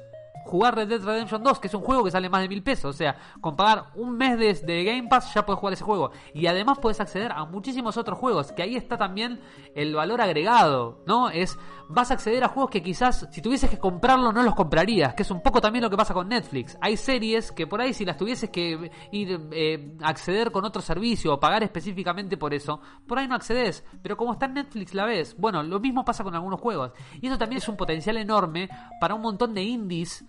Speaker 1: jugar Red Dead Redemption 2, que es un juego que sale más de mil pesos. O sea, con pagar un mes de, Game Pass ya puedes jugar ese juego. Y además puedes acceder a muchísimos otros juegos, que ahí está también el valor agregado, ¿no? Es, vas a acceder a juegos que quizás si tuvieses que comprarlo no los comprarías, que es un poco también lo que pasa con Netflix. Hay series que por ahí si las tuvieses que ir eh, acceder con otro servicio o pagar específicamente por eso, por ahí no accedes. Pero como está en Netflix la ves. Bueno, lo mismo pasa con algunos juegos. Y eso también es un potencial enorme para un montón de indies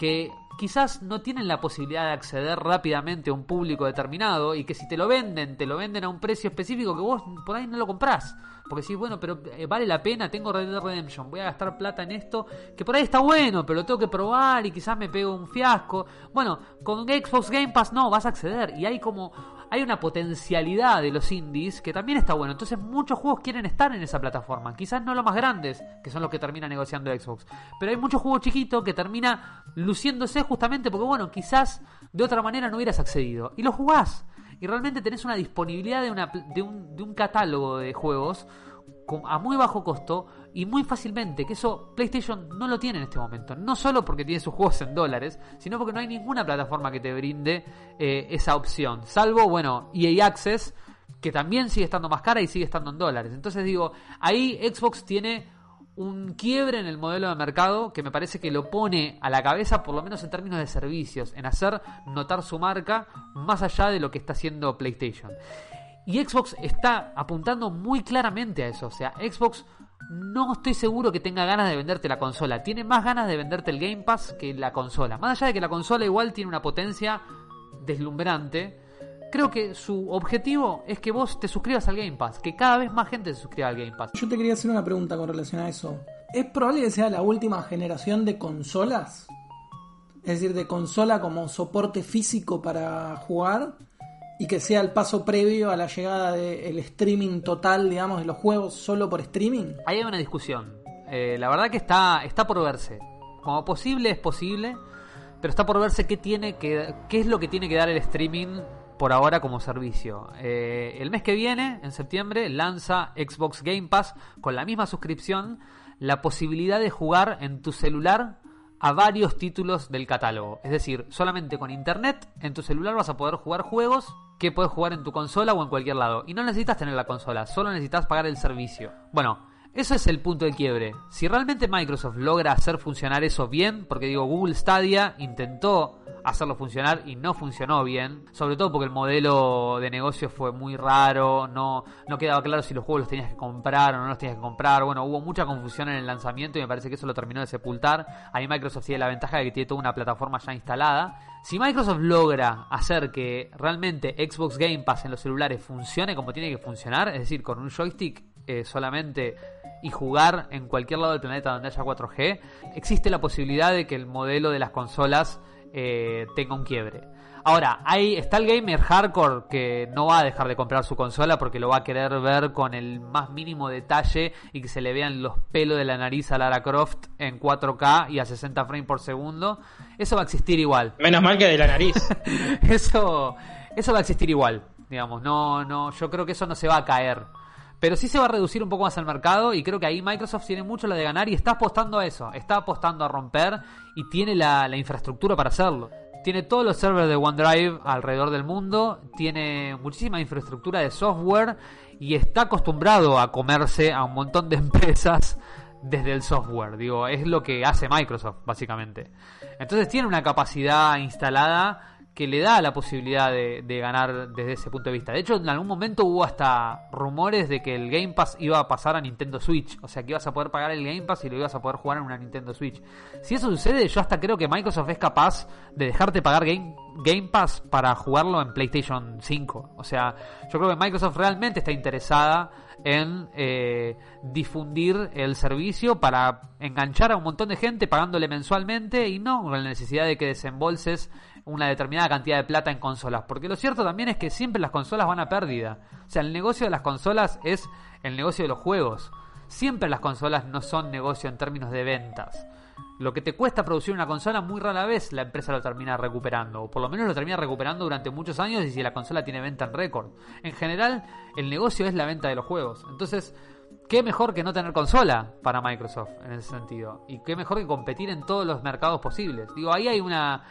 Speaker 1: que quizás no tienen la posibilidad de acceder rápidamente a un público determinado y que si te lo venden, te lo venden a un precio específico que vos por ahí no lo comprás. Porque si, bueno, pero eh, vale la pena, tengo Red Redemption, voy a gastar plata en esto, que por ahí está bueno, pero lo tengo que probar y quizás me pego un fiasco. Bueno, con Xbox Game Pass no, vas a acceder y hay como hay una potencialidad de los indies que también está bueno. Entonces muchos juegos quieren estar en esa plataforma. Quizás no los más grandes, que son los que termina negociando Xbox. Pero hay muchos juegos chiquitos que termina luciéndose justamente porque, bueno, quizás de otra manera no hubieras accedido. Y lo jugás. Y realmente tenés una disponibilidad de, una, de, un, de un catálogo de juegos a muy bajo costo y muy fácilmente, que eso PlayStation no lo tiene en este momento. No solo porque tiene sus juegos en dólares, sino porque no hay ninguna plataforma que te brinde eh, esa opción. Salvo, bueno, EA Access, que también sigue estando más cara y sigue estando en dólares. Entonces digo, ahí Xbox tiene un quiebre en el modelo de mercado que me parece que lo pone a la cabeza, por lo menos en términos de servicios, en hacer notar su marca más allá de lo que está haciendo PlayStation. Y Xbox está apuntando muy claramente a eso. O sea, Xbox no estoy seguro que tenga ganas de venderte la consola. Tiene más ganas de venderte el Game Pass que la consola. Más allá de que la consola igual tiene una potencia deslumbrante, creo que su objetivo es que vos te suscribas al Game Pass, que cada vez más gente se suscriba al Game Pass.
Speaker 2: Yo te quería hacer una pregunta con relación a eso. ¿Es probable que sea la última generación de consolas? Es decir, de consola como soporte físico para jugar y que sea el paso previo a la llegada del streaming total, digamos, de los juegos solo por streaming?
Speaker 1: Ahí hay una discusión. Eh, la verdad que está, está por verse. Como posible es posible, pero está por verse qué tiene que, qué es lo que tiene que dar el streaming por ahora como servicio. Eh, el mes que viene, en septiembre, lanza Xbox Game Pass con la misma suscripción la posibilidad de jugar en tu celular a varios títulos del catálogo. Es decir, solamente con internet en tu celular vas a poder jugar juegos que puedes jugar en tu consola o en cualquier lado. Y no necesitas tener la consola, solo necesitas pagar el servicio. Bueno, eso es el punto de quiebre. Si realmente Microsoft logra hacer funcionar eso bien, porque digo, Google Stadia intentó hacerlo funcionar y no funcionó bien, sobre todo porque el modelo de negocio fue muy raro, no, no quedaba claro si los juegos los tenías que comprar o no los tenías que comprar, bueno, hubo mucha confusión en el lanzamiento y me parece que eso lo terminó de sepultar. Ahí Microsoft tiene la ventaja de que tiene toda una plataforma ya instalada. Si Microsoft logra hacer que realmente Xbox Game Pass en los celulares funcione como tiene que funcionar, es decir, con un joystick eh, solamente y jugar en cualquier lado del planeta donde haya 4G, existe la posibilidad de que el modelo de las consolas eh, tenga un quiebre. Ahora, hay, está el gamer hardcore que no va a dejar de comprar su consola porque lo va a querer ver con el más mínimo detalle y que se le vean los pelos de la nariz a Lara Croft en 4K y a 60 frames por segundo. Eso va a existir igual.
Speaker 4: Menos mal que de la nariz.
Speaker 1: eso, eso va a existir igual. Digamos, no, no, yo creo que eso no se va a caer. Pero sí se va a reducir un poco más el mercado y creo que ahí Microsoft tiene mucho la de ganar y está apostando a eso, está apostando a romper y tiene la, infraestructura para hacerlo. tiene todos los servers de OneDrive alrededor del mundo, tiene muchísima infraestructura de software y está acostumbrado a comerse a un montón de empresas desde el software. Digo, es lo que hace Microsoft, básicamente. Entonces tiene una capacidad instalada que le da la posibilidad de, ganar desde ese punto de vista. De hecho, en algún momento hubo hasta rumores de que el Game Pass iba a pasar a Nintendo Switch. O sea, que ibas a poder pagar el Game Pass y lo ibas a poder jugar en una Nintendo Switch. Si eso sucede, yo hasta creo que Microsoft es capaz de dejarte pagar Game, Game Pass para jugarlo en PlayStation 5. O sea, yo creo que Microsoft realmente está interesada en eh, difundir el servicio para enganchar a un montón de gente pagándole mensualmente y no con la necesidad de que desembolses una determinada cantidad de plata en consolas. Porque lo cierto también es que siempre las consolas van a pérdida. O sea, el negocio de las consolas es el negocio de los juegos. Siempre las consolas no son negocio en términos de ventas. Lo que te cuesta producir una consola, muy rara vez la empresa lo termina recuperando. O por lo menos lo termina recuperando durante muchos años y si la consola tiene venta en récord. En general, el negocio es la venta de los juegos. Entonces, qué mejor que no tener consola para Microsoft en ese sentido. Y qué mejor que competir en todos los mercados posibles. Digo, ahí hay una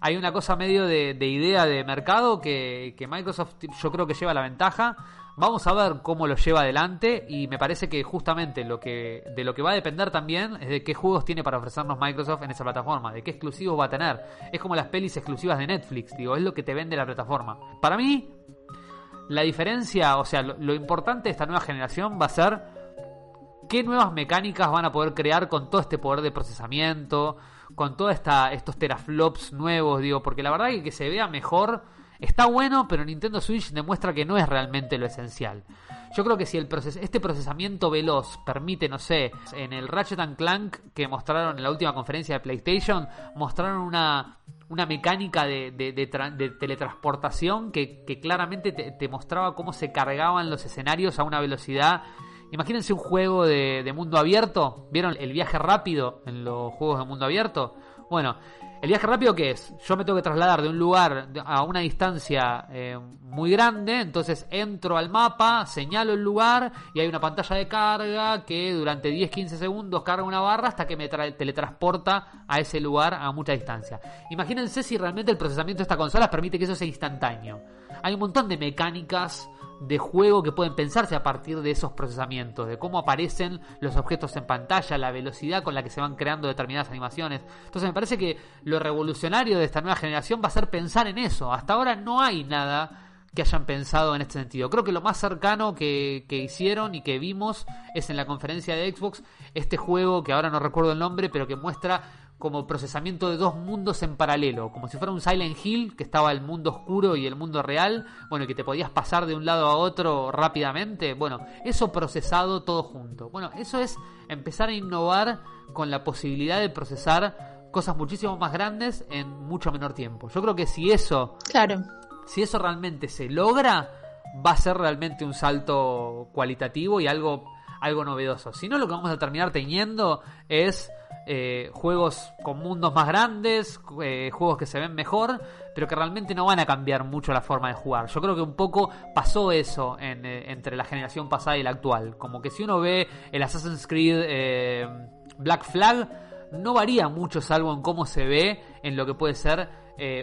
Speaker 1: hay una cosa medio de, idea de mercado que, Microsoft yo creo que lleva la ventaja. Vamos a ver cómo lo lleva adelante y me parece que justamente lo que de lo que va a depender también es de qué juegos tiene para ofrecernos Microsoft en esa plataforma, de qué exclusivos va a tener. Es como las pelis exclusivas de Netflix, digo, es lo que te vende la plataforma. Para mí, la diferencia, o sea, lo importante de esta nueva generación va a ser qué nuevas mecánicas van a poder crear con todo este poder de procesamiento, con todos estos teraflops nuevos, digo, porque la verdad es que, se vea mejor está bueno, pero Nintendo Switch demuestra que no es realmente lo esencial. Yo creo que si este procesamiento veloz permite, no sé, en el Ratchet Clank que mostraron en la última conferencia de PlayStation, mostraron una, una mecánica de, teletransportación que, claramente te, mostraba cómo se cargaban los escenarios a una velocidad Imagínense un juego de, mundo abierto. ¿Vieron el viaje rápido en los juegos de mundo abierto? Bueno, ¿el viaje rápido qué es? Yo me tengo que trasladar de un lugar a una distancia eh, muy grande, entonces entro al mapa, señalo el lugar y hay una pantalla de carga que durante 10-15 segundos carga una barra hasta que me teletransporta a ese lugar a mucha distancia. Imagínense si realmente el procesamiento de esta consola permite que eso sea instantáneo. Hay un montón de mecánicas de juego que pueden pensarse a partir de esos procesamientos, de cómo aparecen los objetos en pantalla, la velocidad con la que se van creando determinadas animaciones. Entonces me parece que lo revolucionario de esta nueva generación va a ser pensar en eso. Hasta ahora no hay nada que hayan pensado en este sentido. Creo que lo más cercano que, hicieron y que vimos es en la conferencia de Xbox este juego que ahora no recuerdo el nombre, pero que muestra como procesamiento de dos mundos en paralelo, como si fuera un Silent Hill, que estaba el mundo oscuro y el mundo real, bueno, que te podías pasar de un lado a otro rápidamente, bueno, eso procesado todo junto. Bueno, eso es empezar a innovar con la posibilidad de procesar cosas muchísimo más grandes en mucho menor tiempo. Yo creo que si eso,
Speaker 3: claro,
Speaker 1: si eso realmente se logra, va a ser realmente un salto cualitativo y algo algo novedoso. Si no, lo que vamos a terminar teniendo es eh, juegos con mundos más grandes, eh, juegos que se ven mejor, pero que realmente no van a cambiar mucho la forma de jugar. Yo creo que un poco pasó eso eh, entre la generación pasada y la actual. Como que si uno ve el Assassin's Creed Black Flag, no varía mucho salvo en cómo se ve en lo que puede ser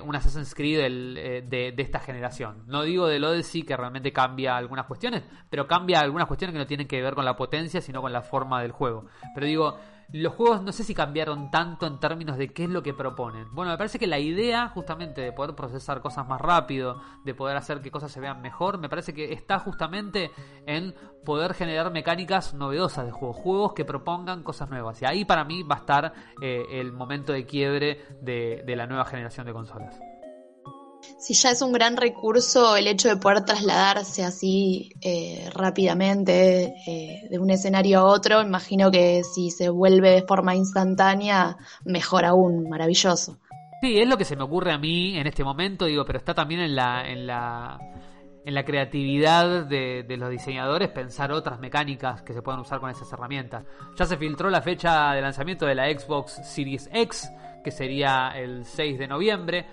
Speaker 1: un Assassin's Creed de, esta generación. No digo del Odyssey que realmente cambia algunas cuestiones, pero cambia algunas cuestiones que no tienen que ver con la potencia, sino con la forma del juego. Pero digo, los juegos no sé si cambiaron tanto en términos de qué es lo que proponen. Bueno, me parece que la idea justamente de poder procesar cosas más rápido, de poder hacer que cosas se vean mejor, me parece que está justamente en poder generar mecánicas novedosas de juegos, juegos que propongan cosas nuevas. Y ahí para mí va a estar eh, el momento de quiebre de la nueva generación de consolas
Speaker 3: si ya es un gran recurso el hecho de poder trasladarse así eh, rápidamente eh, de un escenario a otro, imagino que si se vuelve de forma instantánea, mejor aún, maravilloso.
Speaker 1: Sí, es lo que se me ocurre a mí en este momento, digo, pero está también en la, en la, en la creatividad de, de los diseñadores pensar otras mecánicas que se puedan usar con esas herramientas. Ya se filtró la fecha de lanzamiento de la Xbox Series X, que sería el 6 de noviembre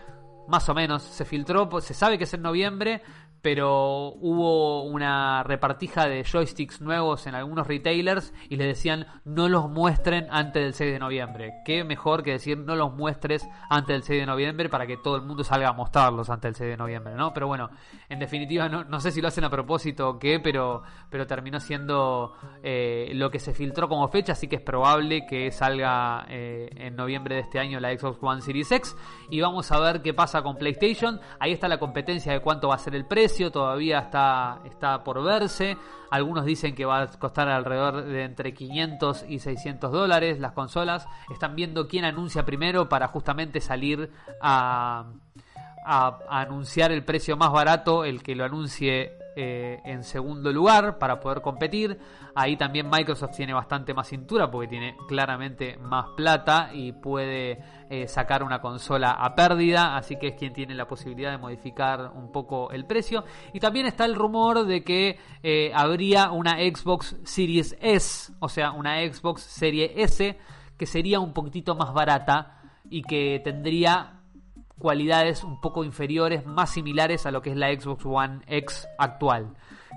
Speaker 1: más o menos, se filtró, pues, se sabe que es en noviembre, pero hubo una repartija de joysticks nuevos en algunos retailers y les decían no los muestren antes del 6 de noviembre. Qué mejor que decir no los muestres antes del 6 de noviembre para que todo el mundo salga a mostrarlos antes del 6 de noviembre, ¿no? Pero bueno, en definitiva no, no sé si lo hacen a propósito o qué, pero, pero terminó siendo eh, lo que se filtró como fecha, así que es probable que salga eh, en noviembre de este año la Xbox One Series X y vamos a ver qué pasa con PlayStation. Ahí está la competencia de cuánto va a ser el precio todavía está, está por verse. Algunos dicen que va a costar alrededor de entre 500 y 600 dólares las consolas. Están viendo quién anuncia primero para justamente salir a, anunciar el precio más barato, el que lo anuncie eh, en segundo lugar para poder competir. Ahí también Microsoft tiene bastante más cintura porque tiene claramente más plata y puede eh, sacar una consola a pérdida, así que es quien tiene la posibilidad de modificar un poco el precio. Y también está el rumor de que eh, habría una Xbox Series S, o sea, una Xbox Serie S, que sería un poquitito más barata y que tendría cualidades un poco inferiores, más similares a lo que es la Xbox One X actual.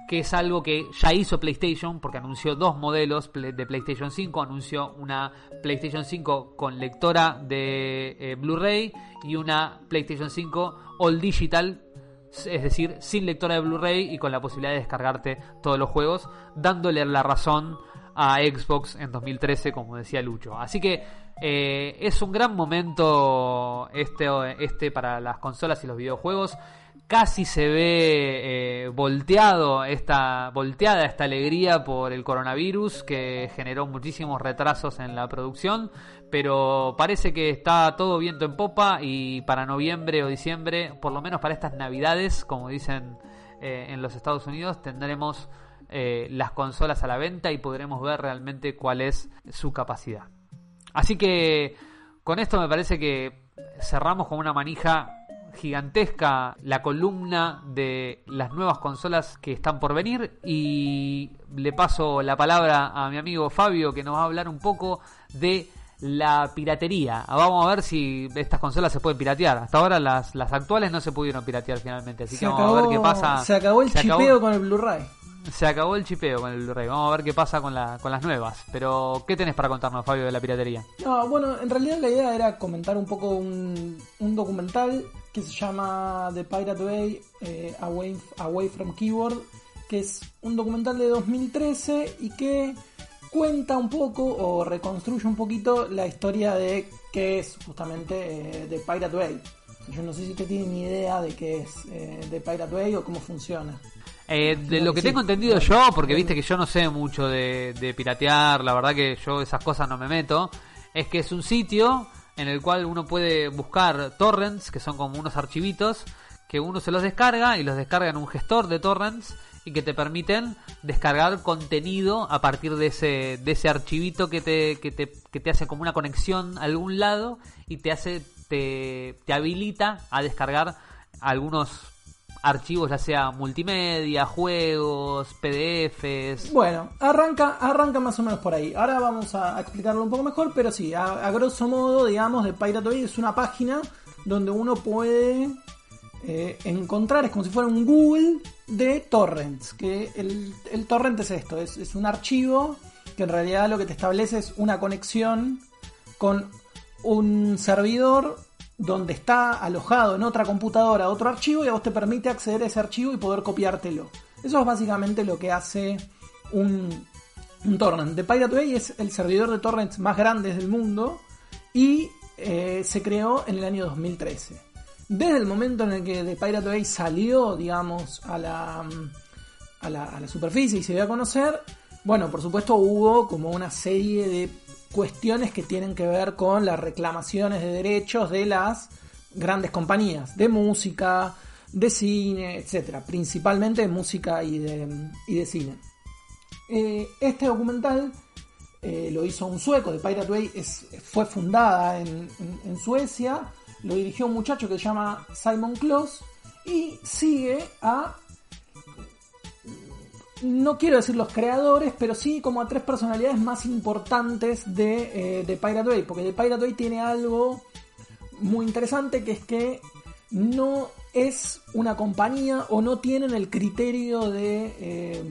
Speaker 1: Que es algo que ya hizo PlayStation porque anunció dos modelos de PlayStation 5. Anunció una PlayStation 5 con lectora de eh, Blu-ray y una PlayStation 5 All Digital es decir, sin lectora de Blu-ray y con la posibilidad de descargarte todos los juegos, dándole la razón a Xbox en 2013, como decía Lucho. Así que eh, es un gran momento este, este para las consolas y los videojuegos. Casi se ve eh, volteado esta, volteada esta alegría por el coronavirus que generó muchísimos retrasos en la producción, pero parece que está todo viento en popa y para noviembre o diciembre, por lo menos para estas navidades, como dicen eh, en los Estados Unidos, tendremos las consolas a la venta y podremos ver realmente cuál es su capacidad. Así que con esto me parece que cerramos con una manija gigantesca la columna de las nuevas consolas que están por venir y le paso la palabra a mi amigo Fabio que nos va a hablar un poco de la piratería. Vamos a ver si estas consolas se pueden piratear. Hasta ahora las, las actuales no se pudieron piratear finalmente, así que vamos a ver qué pasa.
Speaker 2: Se acabó el chipeo con el Blu-ray
Speaker 1: se acabó el chipeo con el Blu-ray. Vamos a ver qué pasa con, la, con las nuevas. Pero, ¿qué tenés para contarnos, Fabio, de la piratería?
Speaker 2: No, bueno, en realidad la idea era comentar un poco un, documental que se llama The Pirate Way eh, Away, Away from Keyboard, que es un documental de 2013 y que cuenta un poco o reconstruye un poquito la historia de qué es justamente eh, The Pirate Way. Yo no sé si usted tiene ni idea de qué es eh, The Pirate Way o cómo funciona.
Speaker 1: Eh, de lo que tengo entendido yo, porque viste que yo no sé mucho de, piratear, la verdad que yo esas cosas no me meto, es que es un sitio en el cual uno puede buscar torrents, que son como unos archivitos, que uno se los descarga y los descarga en un gestor de torrents y que te permiten descargar contenido a partir de ese, de ese archivito que te, que te, que te hace como una conexión a algún lado y te hace, te, te habilita a descargar algunos archivos, ya sea multimedia, juegos, PDFs.
Speaker 2: Bueno, arranca, arranca más o menos por ahí. Ahora vamos a explicarlo un poco mejor, pero sí, a, grosso modo, digamos, de Pirate Bay es una página donde uno puede eh, encontrar, es como si fuera un Google de torrents. Que el, el torrent es esto, es, es un archivo que en realidad lo que te establece es una conexión con un servidor donde está alojado en otra computadora otro archivo y a vos te permite acceder a ese archivo y poder copiártelo. Eso es básicamente lo que hace un, torrent. The Pirate Bay es el servidor de torrents más grande del mundo y eh, se creó en el año 2013. Desde el momento en el que The Pirate Bay salió, digamos, a la, a la, a la superficie y se dio a conocer, bueno, por supuesto hubo como una serie de cuestiones que tienen que ver con las reclamaciones de derechos de las grandes compañías, de música, de cine, etcétera, principalmente de música y de, y de cine. Eh, este documental eh, lo hizo un sueco, de Pirate Bay es, fue fundada en, en, Suecia, lo dirigió un muchacho que se llama Simon Kloss y sigue a no quiero decir los creadores, pero sí como a tres personalidades más importantes de, eh, de Pirate Bay. Porque The Pirate Bay tiene algo muy interesante que es que no es una compañía o no tienen el criterio de, eh,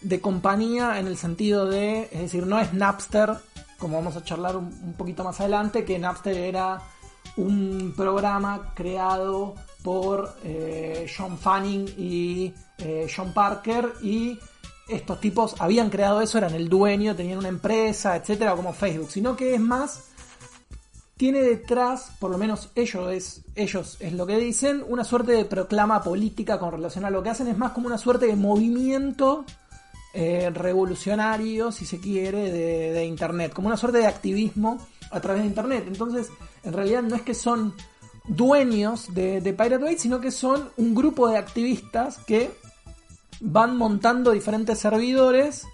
Speaker 2: de compañía en el sentido de, es decir, no es Napster, como vamos a charlar un, un poquito más adelante, que Napster era un programa creado por eh, John Fanning y eh, John Parker y estos tipos habían creado eso, eran el dueño, tenían una empresa, etcétera, como Facebook, sino que es más tiene detrás, por lo menos ellos es, ellos es lo que dicen, una suerte de proclama política con relación a lo que hacen, es más como una suerte de movimiento eh, revolucionario, si se quiere, de, de, Internet, como una suerte de activismo a través de Internet. Entonces, en realidad no es que son dueños de, de Pirate Bay, sino que son un grupo de activistas que van montando diferentes servidores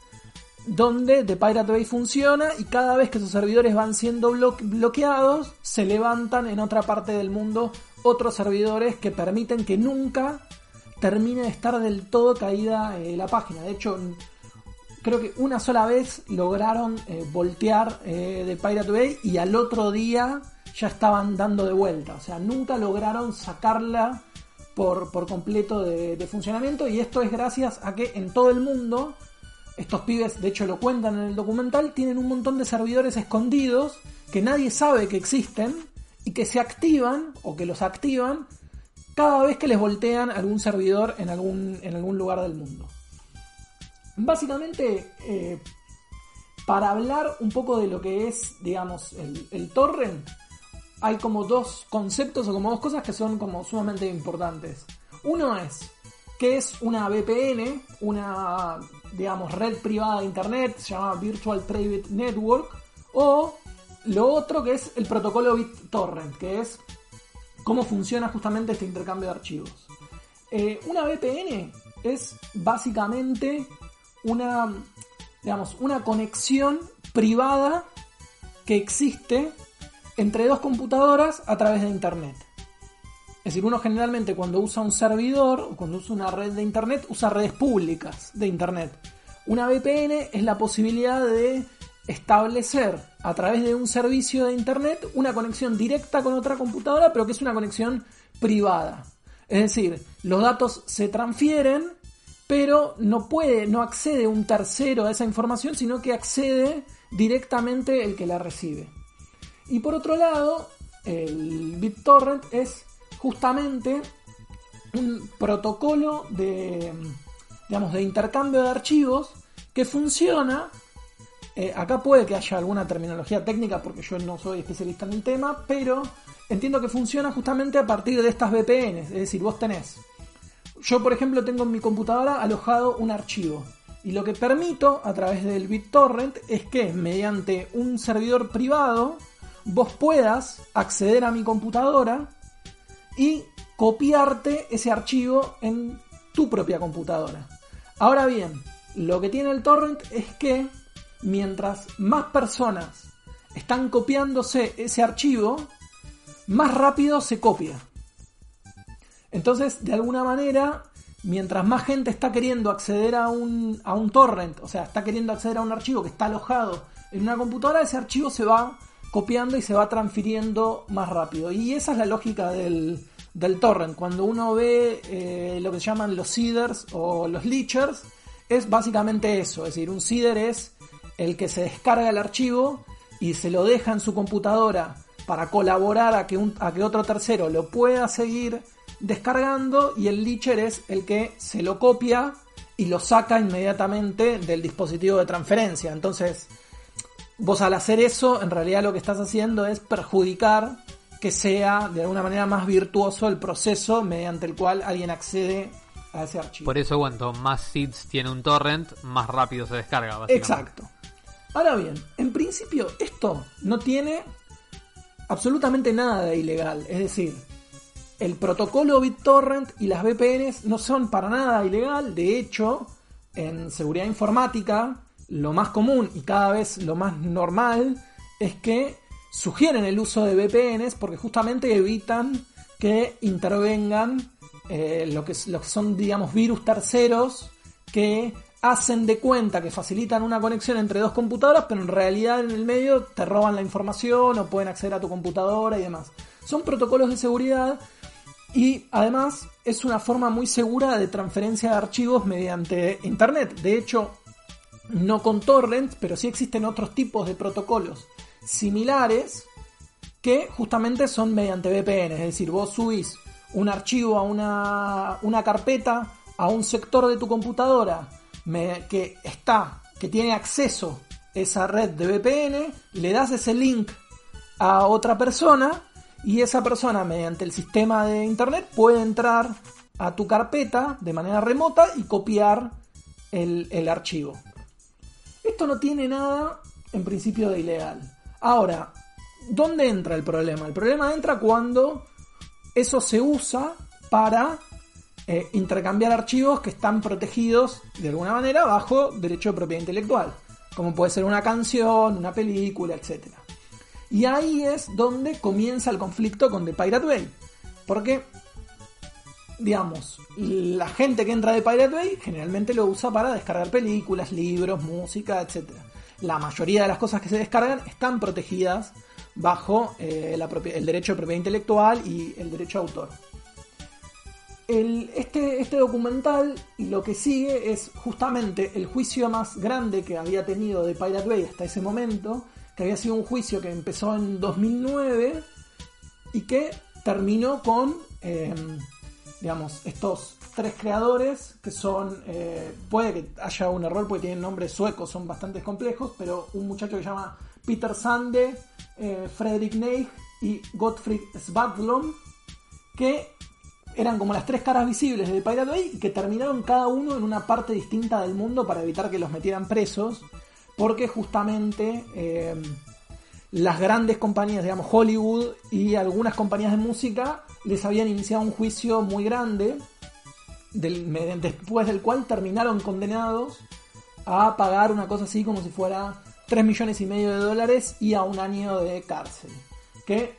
Speaker 2: donde The Pirate Bay funciona y cada vez que esos servidores van siendo blo bloqueados, se levantan en otra parte del mundo otros servidores que permiten que nunca termine de estar del todo caída eh, la página. De hecho, creo que una sola vez lograron eh, voltear eh, The Pirate Bay y al otro día ya estaban dando de vuelta. O sea, nunca lograron sacarla por, completo de, de funcionamiento y esto es gracias a que en todo el mundo estos pibes, de hecho lo cuentan en el documental, tienen un montón de servidores escondidos que nadie sabe que existen y que se activan o que los activan cada vez que les voltean algún servidor en algún, en algún lugar del mundo. Básicamente, eh, para hablar un poco de lo que es, digamos, el, el torrent, hay como dos conceptos o como dos cosas que son como sumamente importantes. Uno es que es una VPN, una digamos red privada de internet, se llama Virtual Private Network, o lo otro que es el protocolo BitTorrent, que es cómo funciona justamente este intercambio de archivos. Eh, una VPN es básicamente una, digamos, una conexión privada que existe entre dos computadoras a través de Internet. Es decir, uno generalmente cuando usa un servidor o cuando usa una red de Internet usa redes públicas de Internet. Una VPN es la posibilidad de establecer a través de un servicio de Internet una conexión directa con otra computadora, pero que es una conexión privada. Es decir, los datos se transfieren, pero no puede, no accede un tercero a esa información, sino que accede directamente el que la recibe. Y por otro lado, el BitTorrent es justamente un protocolo de, digamos, de intercambio de archivos que funciona. Eh, acá puede que haya alguna terminología técnica porque yo no soy especialista en el tema, pero entiendo que funciona justamente a partir de estas VPNs. Es decir, vos tenés. Yo, por ejemplo, tengo en mi computadora alojado un archivo. Y lo que permito a través del BitTorrent es que mediante un servidor privado vos puedas acceder a mi computadora y copiarte ese archivo en tu propia computadora. Ahora bien, lo que tiene el torrent es que mientras más personas están copiándose ese archivo, más rápido se copia. Entonces, de alguna manera, mientras más gente está queriendo acceder a un, a un torrent, o sea, está queriendo acceder a un archivo que está alojado en una computadora, ese archivo se va copiando y se va transfiriendo más rápido. Y esa es la lógica del, del torrent. Cuando uno ve eh, lo que se llaman los seeders o los leechers, es básicamente eso. Es decir, un seeder es el que se descarga el archivo y se lo deja en su computadora para colaborar a que, un, a que otro tercero lo pueda seguir descargando y el leecher es el que se lo copia y lo saca inmediatamente del dispositivo de transferencia. Entonces, vos al hacer eso, en realidad lo que estás haciendo es perjudicar que sea de alguna manera más virtuoso el proceso mediante el cual alguien accede a ese archivo.
Speaker 1: Por eso cuanto más seeds tiene un torrent, más rápido se descarga.
Speaker 2: Exacto. Ahora bien, en principio esto no tiene absolutamente nada de ilegal. Es decir, el protocolo BitTorrent y las VPNs no son para nada ilegal. De hecho, en seguridad informática, lo más común y cada vez lo más normal es que sugieren el uso de VPNs porque justamente evitan que intervengan eh, lo, que, lo que son, digamos, virus terceros que hacen de cuenta que facilitan una conexión entre dos computadoras, pero en realidad en el medio te roban la información o pueden acceder a tu computadora y demás. Son protocolos de seguridad Y además es una forma muy segura de transferencia de archivos mediante Internet. De hecho, no con torrents, pero sí existen otros tipos de protocolos similares que justamente son mediante VPN. Es decir, vos subís un archivo a una, una carpeta, a un sector de tu computadora que está, que tiene acceso a esa red de VPN, le das ese link a otra persona y esa persona mediante el sistema de internet puede entrar a tu carpeta de manera remota y copiar el, el archivo. Esto no tiene nada en principio de ilegal. Ahora, ¿dónde entra el problema? El problema entra cuando eso se usa para eh, intercambiar archivos que están protegidos de alguna manera bajo derecho de propiedad intelectual, como puede ser una canción, una película, etc. Y ahí es donde comienza el conflicto con The Pirate Bay, porque, digamos, la gente que entra de Pirate Bay generalmente lo usa para descargar películas, libros, música, etc. La mayoría de las cosas que se descargan están protegidas bajo eh, el derecho de propiedad intelectual y el derecho a autor. este, este documental y lo que sigue es justamente el juicio más grande que había tenido de Pirate Bay hasta ese momento, que había sido un juicio que empezó en 2009 y que terminó con, em, digamos, estos tres creadores que son, eh, puede que haya un error porque tienen nombres suecos, son bastante complejos, pero un muchacho que se llama Peter Sande, eh, Frederick Neig y Gottfried Svadlom, que eran como las tres caras visibles de Pirate Bay y que terminaron cada uno en una parte distinta del mundo para evitar que los metieran presos, porque justamente eh, las grandes compañías, digamos Hollywood y algunas compañías de música, les habían iniciado un juicio muy grande, después del cual terminaron condenados a pagar una cosa así como si fuera 3 millones y medio de dólares y a un año de cárcel. Que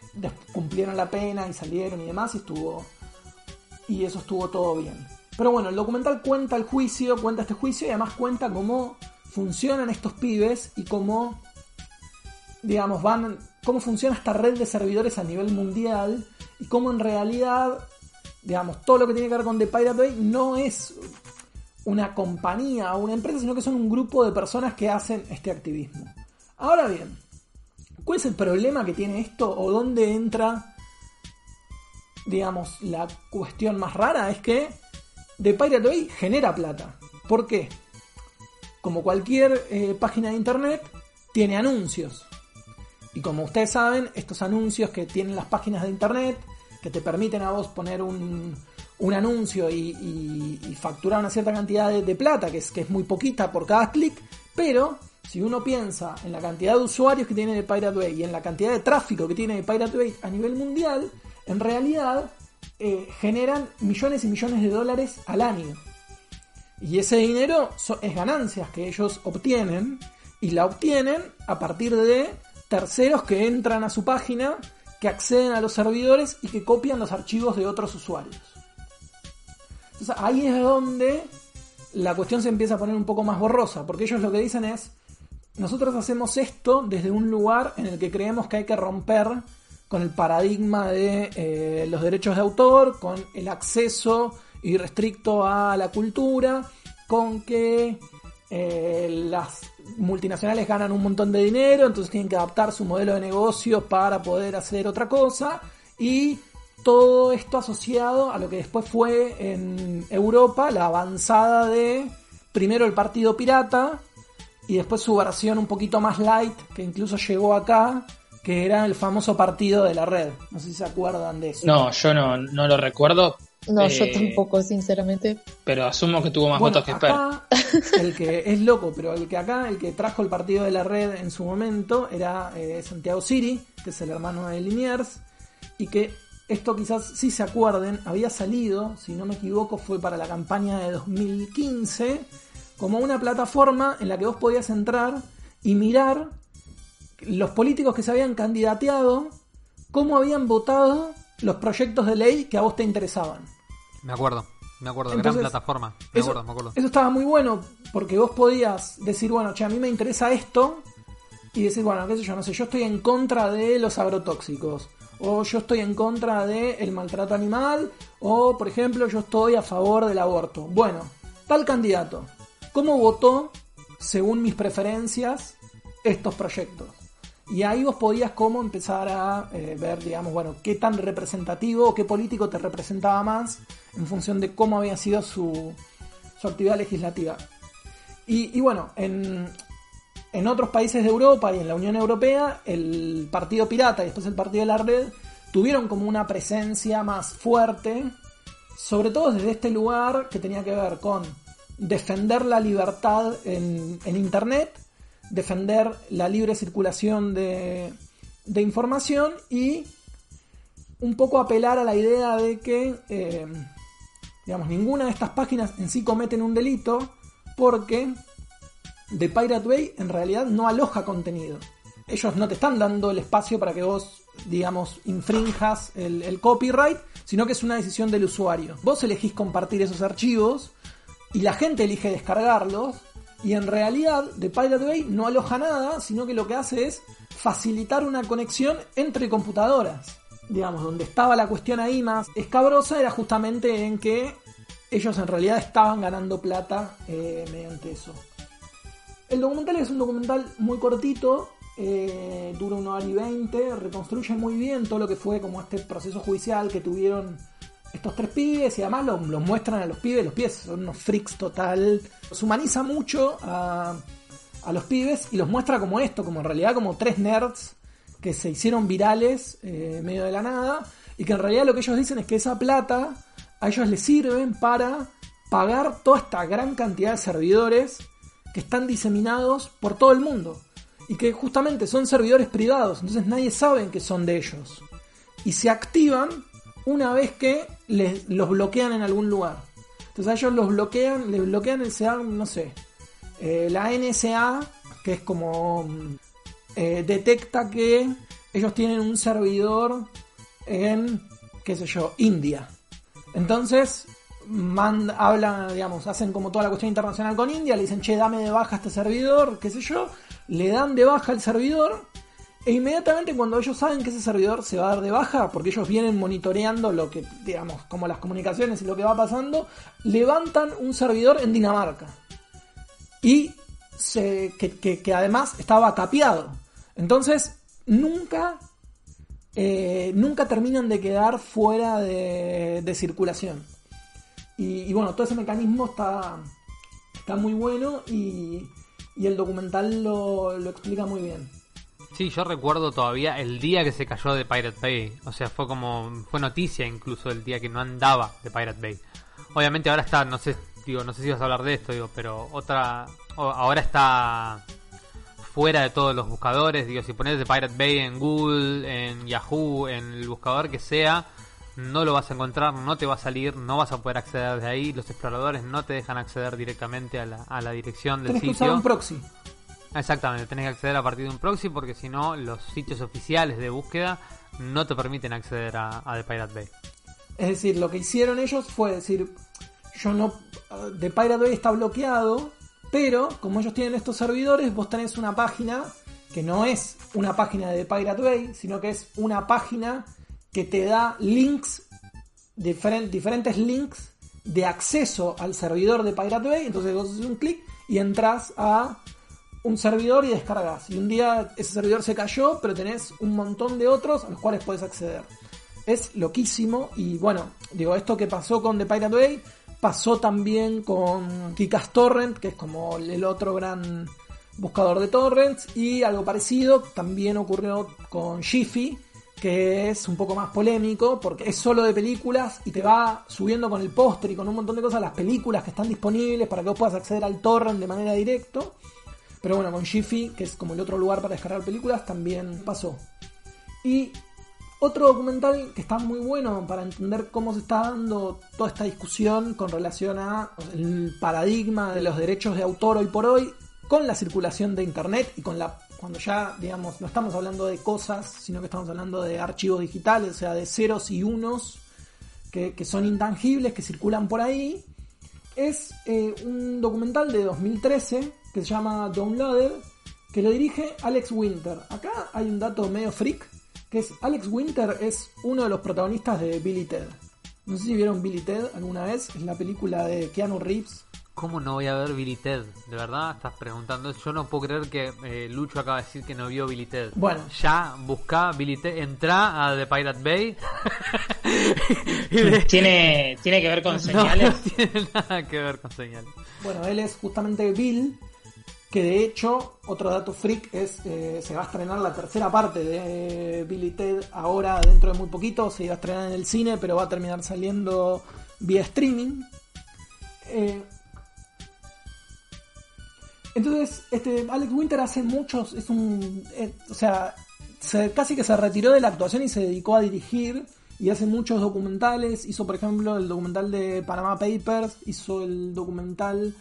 Speaker 2: cumplieron la pena y salieron y demás y estuvo. Y eso estuvo todo bien. Pero bueno, el documental cuenta el juicio, cuenta este juicio y además cuenta cómo funcionan estos pibes y cómo, digamos, van, cómo funciona esta red de servidores a nivel mundial y cómo en realidad, digamos, todo lo que tiene que ver con The Pirate Bay no es una compañía o una empresa, sino que son un grupo de personas que hacen este activismo. Ahora bien, ¿cuál es el problema que tiene esto o dónde entra, digamos, la cuestión más rara? Es que The Pirate Bay genera plata. ¿Por qué? Como cualquier eh, página de internet, tiene anuncios. Y como ustedes saben, estos anuncios que tienen las páginas de internet, que te permiten a vos poner un, un anuncio y, facturar una cierta cantidad de, plata, que es, que es muy poquita por cada clic, pero si uno piensa en la cantidad de usuarios que tiene de Pirate Bay y en la cantidad de tráfico que tiene de Pirate Bay a nivel mundial, en realidad eh, generan millones y millones de dólares al año. Y ese dinero es ganancias que ellos obtienen y la obtienen a partir de terceros que entran a su página, que acceden a los servidores y que copian los archivos de otros usuarios. Ahí es donde la cuestión se empieza a poner un poco más borrosa, porque ellos lo que dicen es, nosotros hacemos esto desde un lugar en el que creemos que hay que romper con el paradigma de eh, los derechos de autor, con el acceso irrestricto a la cultura, con que eh, las multinacionales ganan un montón de dinero, entonces tienen que adaptar su modelo de negocio para poder hacer otra cosa, y todo esto asociado a lo que después fue en Europa la avanzada de primero el Partido Pirata y después su versión un poquito más light que incluso llegó acá, que era el famoso Partido de la Red. No sé si se acuerdan de eso.
Speaker 4: No, yo no, no lo recuerdo.
Speaker 3: No, yo eh, tampoco, sinceramente.
Speaker 4: Pero asumo que tuvo más votos que Esper.
Speaker 2: El que es loco, pero el que acá, el que trajo el partido de la red en su momento era eh, Santiago Siri, que es el hermano de Liniers, y que esto quizás si se acuerden, había salido, si no me equivoco, fue para la campaña de 2015, como una plataforma en la que vos podías entrar y mirar los políticos que se habían candidateado, cómo habían votado los proyectos de ley que a vos te interesaban.
Speaker 1: Me acuerdo, me acuerdo, gran plataforma. Me
Speaker 2: eso,
Speaker 1: acuerdo, me acuerdo.
Speaker 2: Eso estaba muy bueno, porque vos podías decir, bueno, che, a mí me interesa esto, y decir, bueno, qué sé yo, no sé, yo estoy en contra de los agrotóxicos o yo estoy en contra del maltrato animal, o por ejemplo yo estoy a favor del aborto. Bueno, tal candidato, ¿cómo votó según mis preferencias estos proyectos? Y ahí vos podías como empezar a eh, ver, digamos, bueno, qué tan representativo o qué político te representaba más en función de cómo había sido su, su actividad legislativa. Y, bueno, en, en otros países de Europa y en la Unión Europea, el Partido Pirata y después el Partido de la Red tuvieron como una presencia más fuerte, sobre todo desde este lugar que tenía que ver con defender la libertad en, en Internet, defender la libre circulación de, información y un poco apelar a la idea de que, eh, digamos, ninguna de estas páginas en sí cometen un delito porque The Pirate Bay en realidad no aloja contenido. Ellos no te están dando el espacio para que vos, digamos, infrinjas el copyright, sino que es una decisión del usuario. Vos elegís compartir esos archivos y la gente elige descargarlos y en realidad The Pirate Bay no aloja nada, sino que lo que hace es facilitar una conexión entre computadoras. Digamos, donde estaba la cuestión ahí más escabrosa era justamente en que ellos en realidad estaban ganando plata eh, mediante eso. El documental es un documental muy cortito, eh, dura una hora y veinte, reconstruye muy bien todo lo que fue como este proceso judicial que tuvieron estos tres pibes y además los, muestran a los pibes, los pibes son unos freaks total, los humaniza mucho a, a, los pibes y los muestra como esto, como en realidad como tres nerds que se hicieron virales eh, en medio de la nada y que en realidad lo que ellos dicen es que esa plata a ellos les sirven para pagar toda esta gran cantidad de servidores que están diseminados por todo el mundo y que justamente son servidores privados, entonces nadie sabe que son de ellos. Y se activan una vez que les, los bloquean en algún lugar. Entonces a ellos los bloquean, les bloquean el SEA, no sé, eh, la NSA, que es como eh, detecta que ellos tienen un servidor en, qué sé yo, India. Entonces hablan, digamos, hacen como toda la cuestión internacional con India, le dicen, che, dame de baja este servidor, qué sé yo, le dan de baja el servidor e inmediatamente cuando ellos saben que ese servidor se va a dar de baja, porque ellos vienen monitoreando lo que, digamos, como las comunicaciones y lo que va pasando, levantan un servidor en Dinamarca. Y se, que, además estaba capeado. Entonces, nunca, eh, nunca terminan de quedar fuera de, de circulación. Y, y, bueno, todo ese mecanismo está, está muy bueno y, y el documental lo, lo explica muy bien.
Speaker 1: Sí, yo recuerdo todavía el día que se cayó de Pirate Bay. O sea, fue como. Fue noticia incluso el día que no andaba de Pirate Bay. Obviamente ahora está, no sé, digo, no sé si vas a hablar de esto, digo, pero otra. Ahora está fuera de todos los buscadores. Digo, si pones de Pirate Bay en Google, en Yahoo, en el buscador que sea, no lo vas a encontrar, no te va a salir, no vas a poder acceder de ahí. Los exploradores no te dejan acceder directamente a la, a la dirección del
Speaker 2: Tenés
Speaker 1: sitio.
Speaker 2: que usar un proxy.
Speaker 1: Exactamente, tenés que acceder a partir de un proxy porque si no, los sitios oficiales de búsqueda no te permiten acceder a, The Pirate Bay.
Speaker 2: Es decir, lo que hicieron ellos fue decir, yo no, The Pirate Bay está bloqueado, pero como ellos tienen estos servidores, vos tenés una página que no es una página de Pirate Bay, sino que es una página que te da links, diferent, diferentes links de acceso al servidor de Pirate Bay, entonces vos haces un clic y entras a un servidor y descargas. Y un día ese servidor se cayó, pero tenés un montón de otros a los cuales puedes acceder. Es loquísimo y bueno, digo, esto que pasó con The Pirate Bay pasó también con Kikas Torrent, que es como el otro gran buscador de torrents, y algo parecido también ocurrió con Jiffy, que es un poco más polémico porque es solo de películas y te va subiendo con el póster y con un montón de cosas las películas que están disponibles para que vos puedas acceder al torrent de manera directa. Pero bueno, con Jiffy, que es como el otro lugar para descargar películas, también pasó. Y otro documental que está muy bueno para entender cómo se está dando toda esta discusión con relación a paradigma de los derechos de autor hoy por hoy con la circulación de internet y con la cuando ya digamos no estamos hablando de cosas sino que estamos hablando de archivos digitales o sea de ceros y unos que, que son intangibles que circulan por ahí es eh, un documental de 2013 que se llama Downloaded, que lo dirige Alex Winter. Acá hay un dato medio freak, que es Alex Winter es uno de los protagonistas de Billy Ted. No sé si vieron Billy Ted alguna vez, es la película de Keanu Reeves.
Speaker 1: ¿Cómo no voy a ver Billy Ted? ¿De verdad estás preguntando? Yo no puedo creer que eh, Lucho acaba de decir que no vio Billy Ted.
Speaker 2: Bueno.
Speaker 1: Ya, busca Billy Ted, entra a The Pirate Bay.
Speaker 4: ¿Tiene, ¿Tiene que ver con señales?
Speaker 1: No, tiene nada que ver con señales.
Speaker 2: Bueno, él es justamente Bill, que de hecho, otro dato freak es, eh, se va a estrenar la tercera parte de Billy Ted ahora, dentro de muy poquito, se iba a estrenar en el cine, pero va a terminar saliendo vía streaming. Eh, entonces, este Alex Winter hace muchos, es un, eh, o sea, se, casi que se retiró de la actuación y se dedicó a dirigir y hace muchos documentales. Hizo, por ejemplo, el documental de Panama Papers, hizo el documental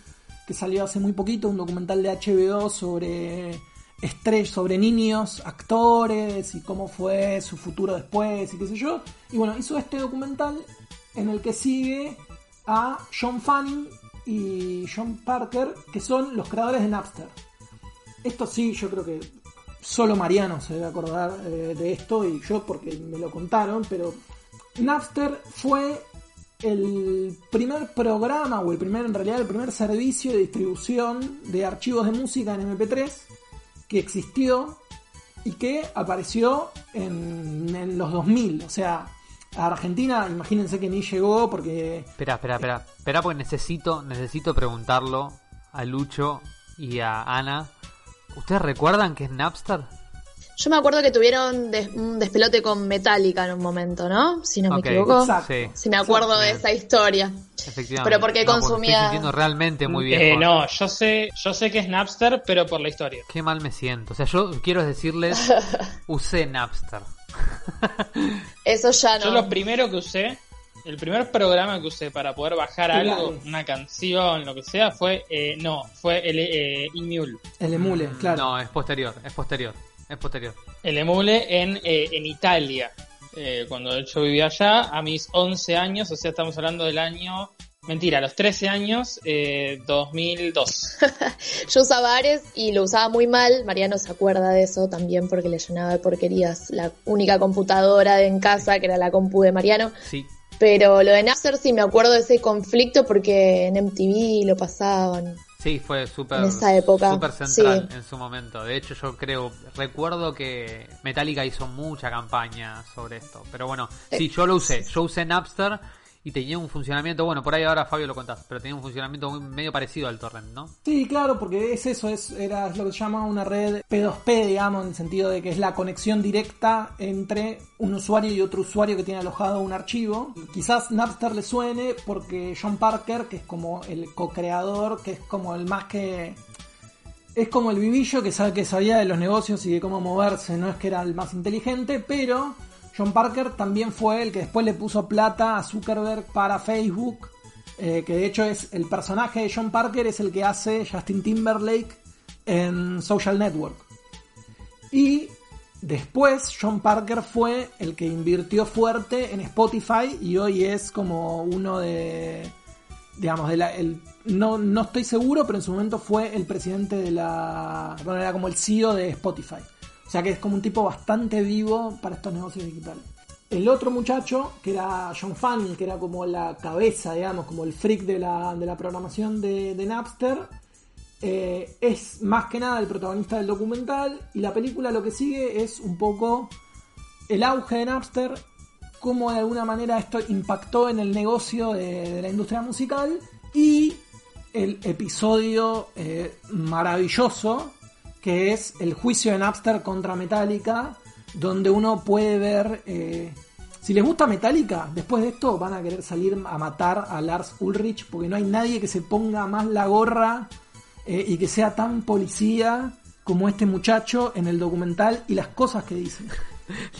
Speaker 2: que salió hace muy poquito, un documental de HBO sobre estrellas, sobre niños, actores y cómo fue su futuro después y qué sé yo. Y bueno, hizo este documental en el que sigue a John Fanning y John Parker, que son los creadores de Napster. Esto sí, yo creo que solo Mariano se debe acordar eh, de esto y yo porque me lo contaron, pero Napster fue el primer programa o el primer en realidad el primer servicio de distribución de archivos de música en MP3 que existió y que apareció en, en los 2000, o sea, a Argentina, imagínense que ni llegó porque...
Speaker 1: Espera, espera, espera. Espera porque necesito, necesito preguntarlo a Lucho y a Ana. ¿Ustedes recuerdan qué es Napster?
Speaker 3: Yo me acuerdo que tuvieron des- un despelote con Metallica en un momento, ¿no? Si no me equivoco.
Speaker 2: Exacto.
Speaker 3: Si me acuerdo de
Speaker 1: Bien.
Speaker 3: esa historia.
Speaker 1: efectivamente.
Speaker 3: Pero porque
Speaker 1: No,
Speaker 3: consumía-
Speaker 1: estoy sintiendo realmente muy viejo.
Speaker 4: Eh, no, yo sé, yo sé que es Napster, pero por la historia.
Speaker 1: Qué mal me siento. O sea, yo quiero decirles, usé Napster.
Speaker 3: Eso ya
Speaker 4: Yo
Speaker 3: no.
Speaker 4: lo primero que usé, el primer programa que usé para poder bajar
Speaker 2: Claro.
Speaker 4: algo, una canción, lo que sea, fue, eh, no, fue el eh, Emule.
Speaker 2: El emule,
Speaker 1: Mm,
Speaker 2: claro.
Speaker 1: No, es posterior, es posterior, es posterior.
Speaker 4: El Emule en, eh, en Italia. Eh, cuando yo vivía allá, a mis 11 años, o sea, estamos hablando del año... Mentira, a los 13 años, eh, 2002.
Speaker 3: Yo usaba Ares y lo usaba muy mal. Mariano se acuerda de eso también porque le llenaba de porquerías la única computadora en casa, que era la compu de Mariano.
Speaker 1: Sí,
Speaker 3: Pero lo de Napster sí me acuerdo de ese conflicto porque en MTV lo pasaban.
Speaker 1: Sí, fue súper central
Speaker 3: sí.
Speaker 1: en su momento. De hecho, yo creo, recuerdo que Metallica hizo mucha campaña sobre esto. Pero bueno, sí, yo lo usé. Yo usé Napster y tenía un funcionamiento, bueno, por ahí ahora Fabio lo contás, pero tenía un funcionamiento muy- medio parecido al torrent, ¿no?
Speaker 2: Sí, claro, porque es eso, es, era, lo que se llama una red P2P, digamos, en el sentido de que es la conexión directa entre un usuario y otro usuario que tiene alojado un archivo. Quizás Napster le suene porque John Parker, que es como el co-creador, que es como el más que... Es como el vivillo que sabe que sabía de los negocios y de cómo moverse, no es que era el más inteligente, pero John Parker también fue el que después le puso plata a Zuckerberg para Facebook eh, que de hecho es el personaje de John Parker es el que hace Justin Timberlake en Social Network. Y después John Parker fue el que invirtió fuerte en Spotify y hoy es como uno de digamos de la el, no, no estoy seguro, pero en su momento fue el presidente de la bueno, era como el CEO de Spotify. O sea que es como un tipo bastante vivo para estos negocios digitales. El otro muchacho, que era John Fanning, que era como la cabeza, digamos, como el freak de la, de la programación de, Napster, eh, es más que nada el protagonista del documental y la película lo que sigue es un poco el auge de Napster, cómo de alguna manera esto impactó en el negocio de, de la industria musical y el episodio eh, maravilloso que es el juicio de Napster contra Metallica, donde uno puede ver... eh, si les gusta Metallica, después de esto van a querer salir a matar a Lars Ulrich porque no hay nadie que se ponga más la gorra eh, y que sea tan policía como este muchacho en el documental y las cosas que dice.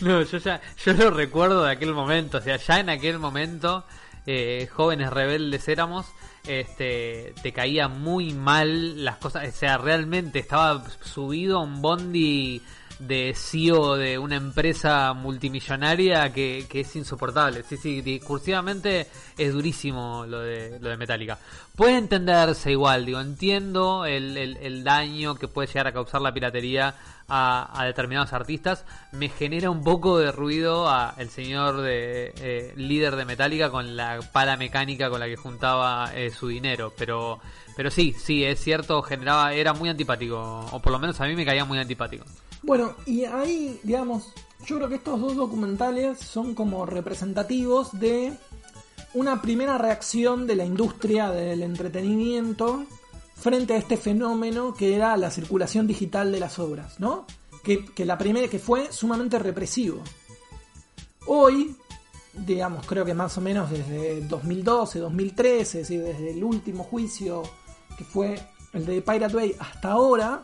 Speaker 1: No, yo ya, yo lo recuerdo de aquel momento, o sea, ya en aquel momento, eh, jóvenes rebeldes éramos, este, te caía muy mal las cosas, o sea, realmente estaba subido a un bondi de CEO de una empresa multimillonaria que, es insoportable. Sí, sí, discursivamente es durísimo lo de, lo de Metallica. Puede entenderse igual, digo, entiendo el, el, el daño que puede llegar a causar la piratería a, a, determinados artistas. Me genera un poco de ruido a el señor de eh, líder de Metallica con la pala mecánica con la que juntaba eh, su dinero, pero pero sí, sí, es cierto, generaba era muy antipático, o por lo menos a mí me caía muy antipático.
Speaker 2: Bueno, y ahí, digamos, yo creo que estos dos documentales son como representativos de una primera reacción de la industria del entretenimiento frente a este fenómeno que era la circulación digital de las obras, ¿no? Que, la primera que fue sumamente represivo. Hoy, digamos, creo que más o menos desde 2012, 2013, es desde el último juicio que fue el de Pirate Bay hasta ahora,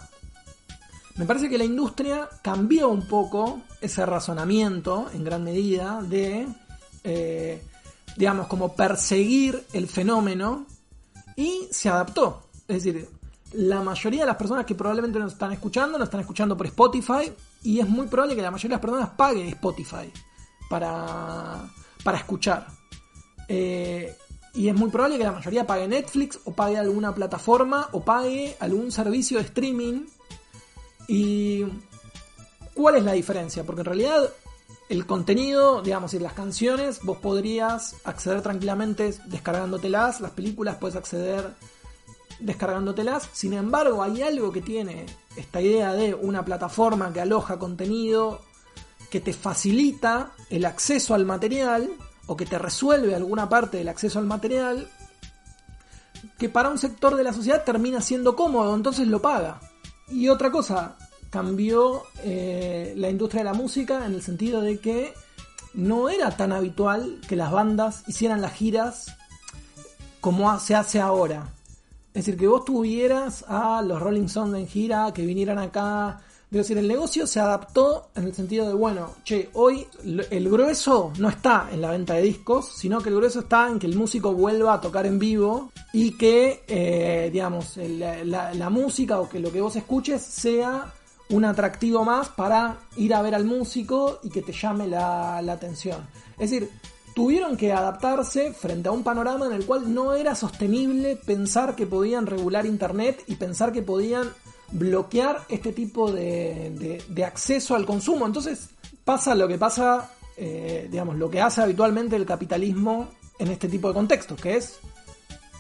Speaker 2: me parece que la industria cambió un poco ese razonamiento en gran medida de, eh, digamos, como perseguir el fenómeno y se adaptó. Es decir, la mayoría de las personas que probablemente nos están escuchando, nos están escuchando por Spotify y es muy probable que la mayoría de las personas pague Spotify para, para escuchar. Eh, y es muy probable que la mayoría pague Netflix o pague alguna plataforma o pague algún servicio de streaming ¿Y cuál es la diferencia? Porque en realidad el contenido, digamos, y las canciones, vos podrías acceder tranquilamente descargándotelas, las películas puedes acceder descargándotelas. Sin embargo, hay algo que tiene esta idea de una plataforma que aloja contenido, que te facilita el acceso al material o que te resuelve alguna parte del acceso al material, que para un sector de la sociedad termina siendo cómodo, entonces lo paga. Y otra cosa, cambió eh, la industria de la música en el sentido de que no era tan habitual que las bandas hicieran las giras como se hace ahora. Es decir, que vos tuvieras a los Rolling Stones en gira, que vinieran acá. Es decir, el negocio se adaptó en el sentido de, bueno, che, hoy el grueso no está en la venta de discos, sino que el grueso está en que el músico vuelva a tocar en vivo y que, eh, digamos, la música o que lo que vos escuches sea un atractivo más para ir a ver al músico y que te llame la, atención. Es decir, tuvieron que adaptarse frente a un panorama en el cual no era sostenible pensar que podían regular Internet y pensar que podían bloquear este tipo de, acceso al consumo. Entonces pasa lo que pasa, eh, digamos, lo que hace habitualmente el capitalismo en este tipo de contextos, que es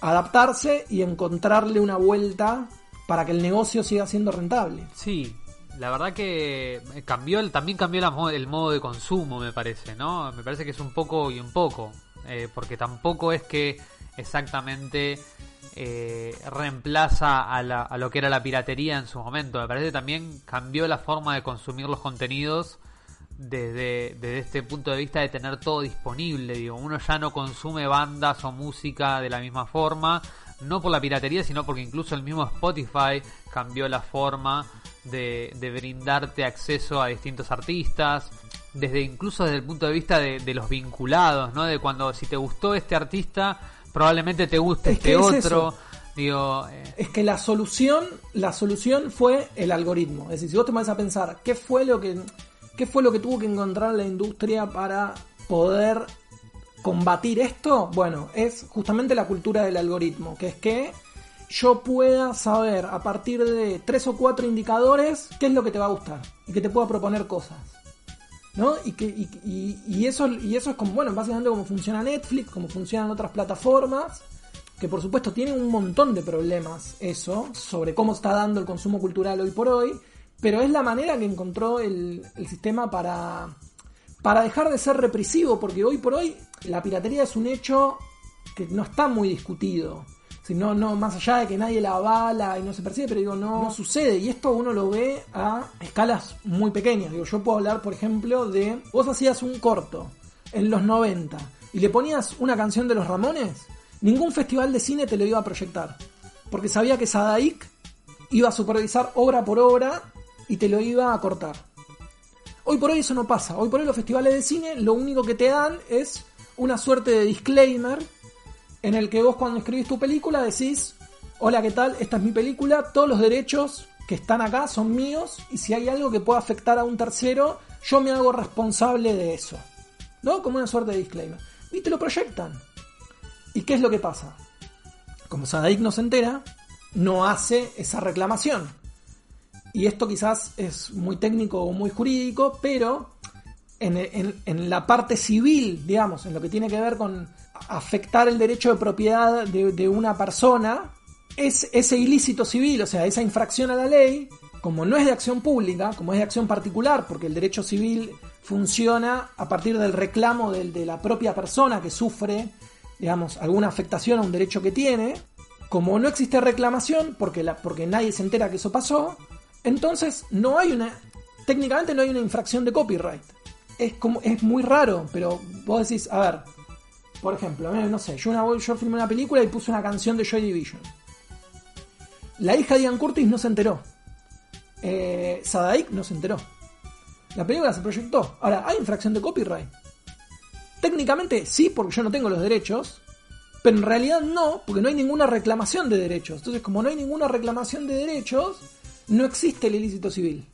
Speaker 2: adaptarse y encontrarle una vuelta para que el negocio siga siendo rentable.
Speaker 1: Sí, la verdad que cambió también cambió el modo de consumo, me parece, ¿no? Me parece que es un poco y un poco, eh, porque tampoco es que exactamente eh, reemplaza a, a, lo que era la piratería en su momento. Me parece que también cambió la forma de consumir los contenidos desde, este punto de vista de tener todo disponible. Digo, uno ya no consume bandas o música de la misma forma, no por la piratería, sino porque incluso el mismo Spotify cambió la forma de, brindarte acceso a distintos artistas, desde incluso desde el punto de vista de, los vinculados, ¿no? De cuando si te gustó este artista, probablemente te guste este otro. Digo,
Speaker 2: eh, Es que la solución, la solución fue el algoritmo. Es decir, si vos te vas a pensar qué fue lo que, qué fue lo que tuvo que encontrar la industria para poder combatir esto, bueno, es justamente la cultura del algoritmo, que es que yo pueda saber a partir de tres o cuatro indicadores qué es lo que te va a gustar y que te pueda proponer cosas. ¿No? Y, que, y, eso, y eso es como, bueno, básicamente como funciona Netflix, como funcionan otras plataformas, que por supuesto tienen un montón de problemas eso, sobre cómo está dando el consumo cultural hoy por hoy, pero es la manera que encontró el, el sistema para, para dejar de ser represivo, porque hoy por hoy la piratería es un hecho que no está muy discutido no, no, más allá de que nadie la avala y no se percibe, pero digo, no, sucede. Y esto uno lo ve a escalas muy pequeñas. Digo, yo puedo hablar, por ejemplo, de. Vos hacías un corto en los 90 y le ponías una canción de los Ramones, ningún festival de cine te lo iba a proyectar. Porque sabía que Sadaik iba a supervisar obra por obra y te lo iba a cortar. Hoy por hoy eso no pasa. Hoy por hoy los festivales de cine lo único que te dan es una suerte de disclaimer en el que vos cuando escribís tu película decís, hola, ¿qué tal? Esta es mi película, todos los derechos que están acá son míos y si hay algo que pueda afectar a un tercero, yo me hago responsable de eso. ¿No? Como una suerte de disclaimer. Y te lo proyectan. ¿Y qué es lo que pasa? Como Sadaik no se entera, no hace esa reclamación. Y esto quizás es muy técnico o muy jurídico, pero en, la parte civil, digamos, en lo que tiene que ver con afectar el derecho de propiedad de, una persona, es ese ilícito civil, o sea, esa infracción a la ley, como no es de acción pública, como es de acción particular, porque el derecho civil funciona a partir del reclamo de la propia persona que sufre, digamos, alguna afectación a un derecho que tiene, como no existe reclamación, porque, la, porque nadie se entera que eso pasó, entonces no hay una, técnicamente no hay una infracción de copyright. Es, como, es muy raro, pero vos decís, a ver, por ejemplo, no sé, yo filmé una película y puse una canción de Joy Division. La hija de Ian Curtis no se enteró. Eh, Sadaik no se enteró. La película se proyectó. Ahora, ¿hay infracción de copyright? Técnicamente sí, porque yo no tengo los derechos. Pero en realidad no, porque no hay ninguna reclamación de derechos. Entonces, como no hay ninguna reclamación de derechos, no existe el ilícito civil.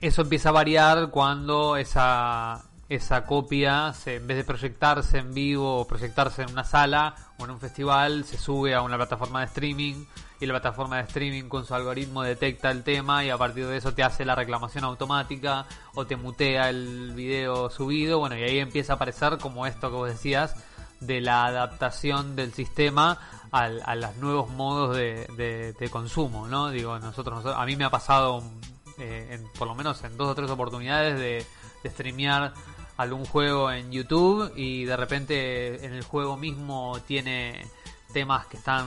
Speaker 1: Eso empieza a variar cuando esa, esa copia, se, en vez de proyectarse en vivo o proyectarse en una sala o en un festival, se sube a una plataforma de streaming y la plataforma de streaming con su algoritmo detecta el tema y a partir de eso te hace la reclamación automática o te mutea el video subido. Bueno, y ahí empieza a aparecer como esto que vos decías de la adaptación del sistema a, los nuevos modos de, consumo, ¿no? Digo, nosotros, a mí me ha pasado eh, por lo menos en dos o tres oportunidades de, de streamear algún juego en YouTube y de repente en el juego mismo tiene temas que están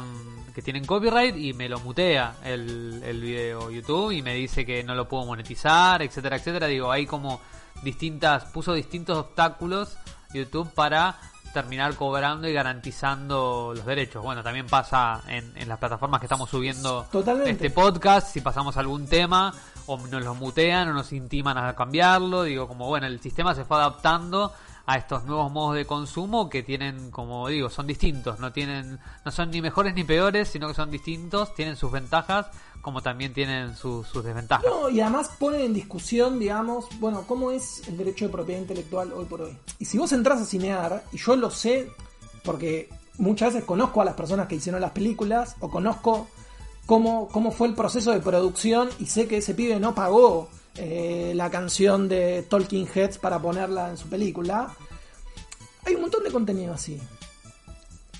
Speaker 1: que tienen copyright y me lo mutea el, el video YouTube y me dice que no lo puedo monetizar, etcétera, etcétera. Digo, hay como distintas, puso distintos obstáculos YouTube para terminar cobrando y garantizando los derechos. Bueno, también pasa en, en las plataformas que estamos subiendo este podcast, si pasamos algún tema o nos lo mutean o nos intiman a cambiarlo, digo como bueno, el sistema se fue adaptando a estos nuevos modos de consumo que tienen, como digo, son distintos, no tienen no son ni mejores ni peores, sino que son distintos, tienen sus ventajas como también tienen sus desventajas.
Speaker 2: No, y además ponen en discusión, digamos, bueno, cómo es el derecho de propiedad intelectual hoy por hoy. Y si vos entras a cinear, y yo lo sé porque muchas veces conozco a las personas que hicieron las películas, o conozco cómo, cómo fue el proceso de producción, y sé que ese pibe no pagó eh, la canción de Talking Heads para ponerla en su película. Hay un montón de contenido así.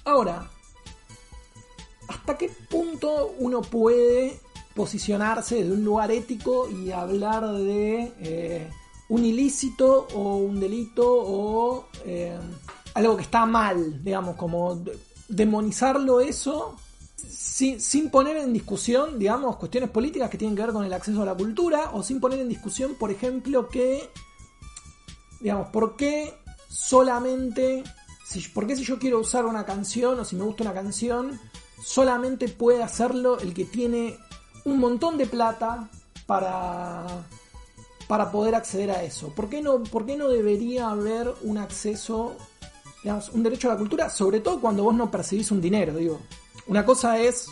Speaker 2: Ahora, ¿hasta qué punto uno puede posicionarse de un lugar ético y hablar de eh, un ilícito o un delito o eh, algo que está mal, digamos, como demonizarlo eso sin, poner en discusión, digamos, cuestiones políticas que tienen que ver con el acceso a la cultura o sin poner en discusión, por ejemplo, que, digamos, ¿por qué solamente, si, por qué si yo quiero usar una canción o si me gusta una canción, solamente puede hacerlo el que tiene un montón de plata para, para poder acceder a eso. ¿Por qué, no, ¿Por qué no debería haber un acceso, digamos, un derecho a la cultura? Sobre todo cuando vos no percibís un dinero, digo. Una cosa es,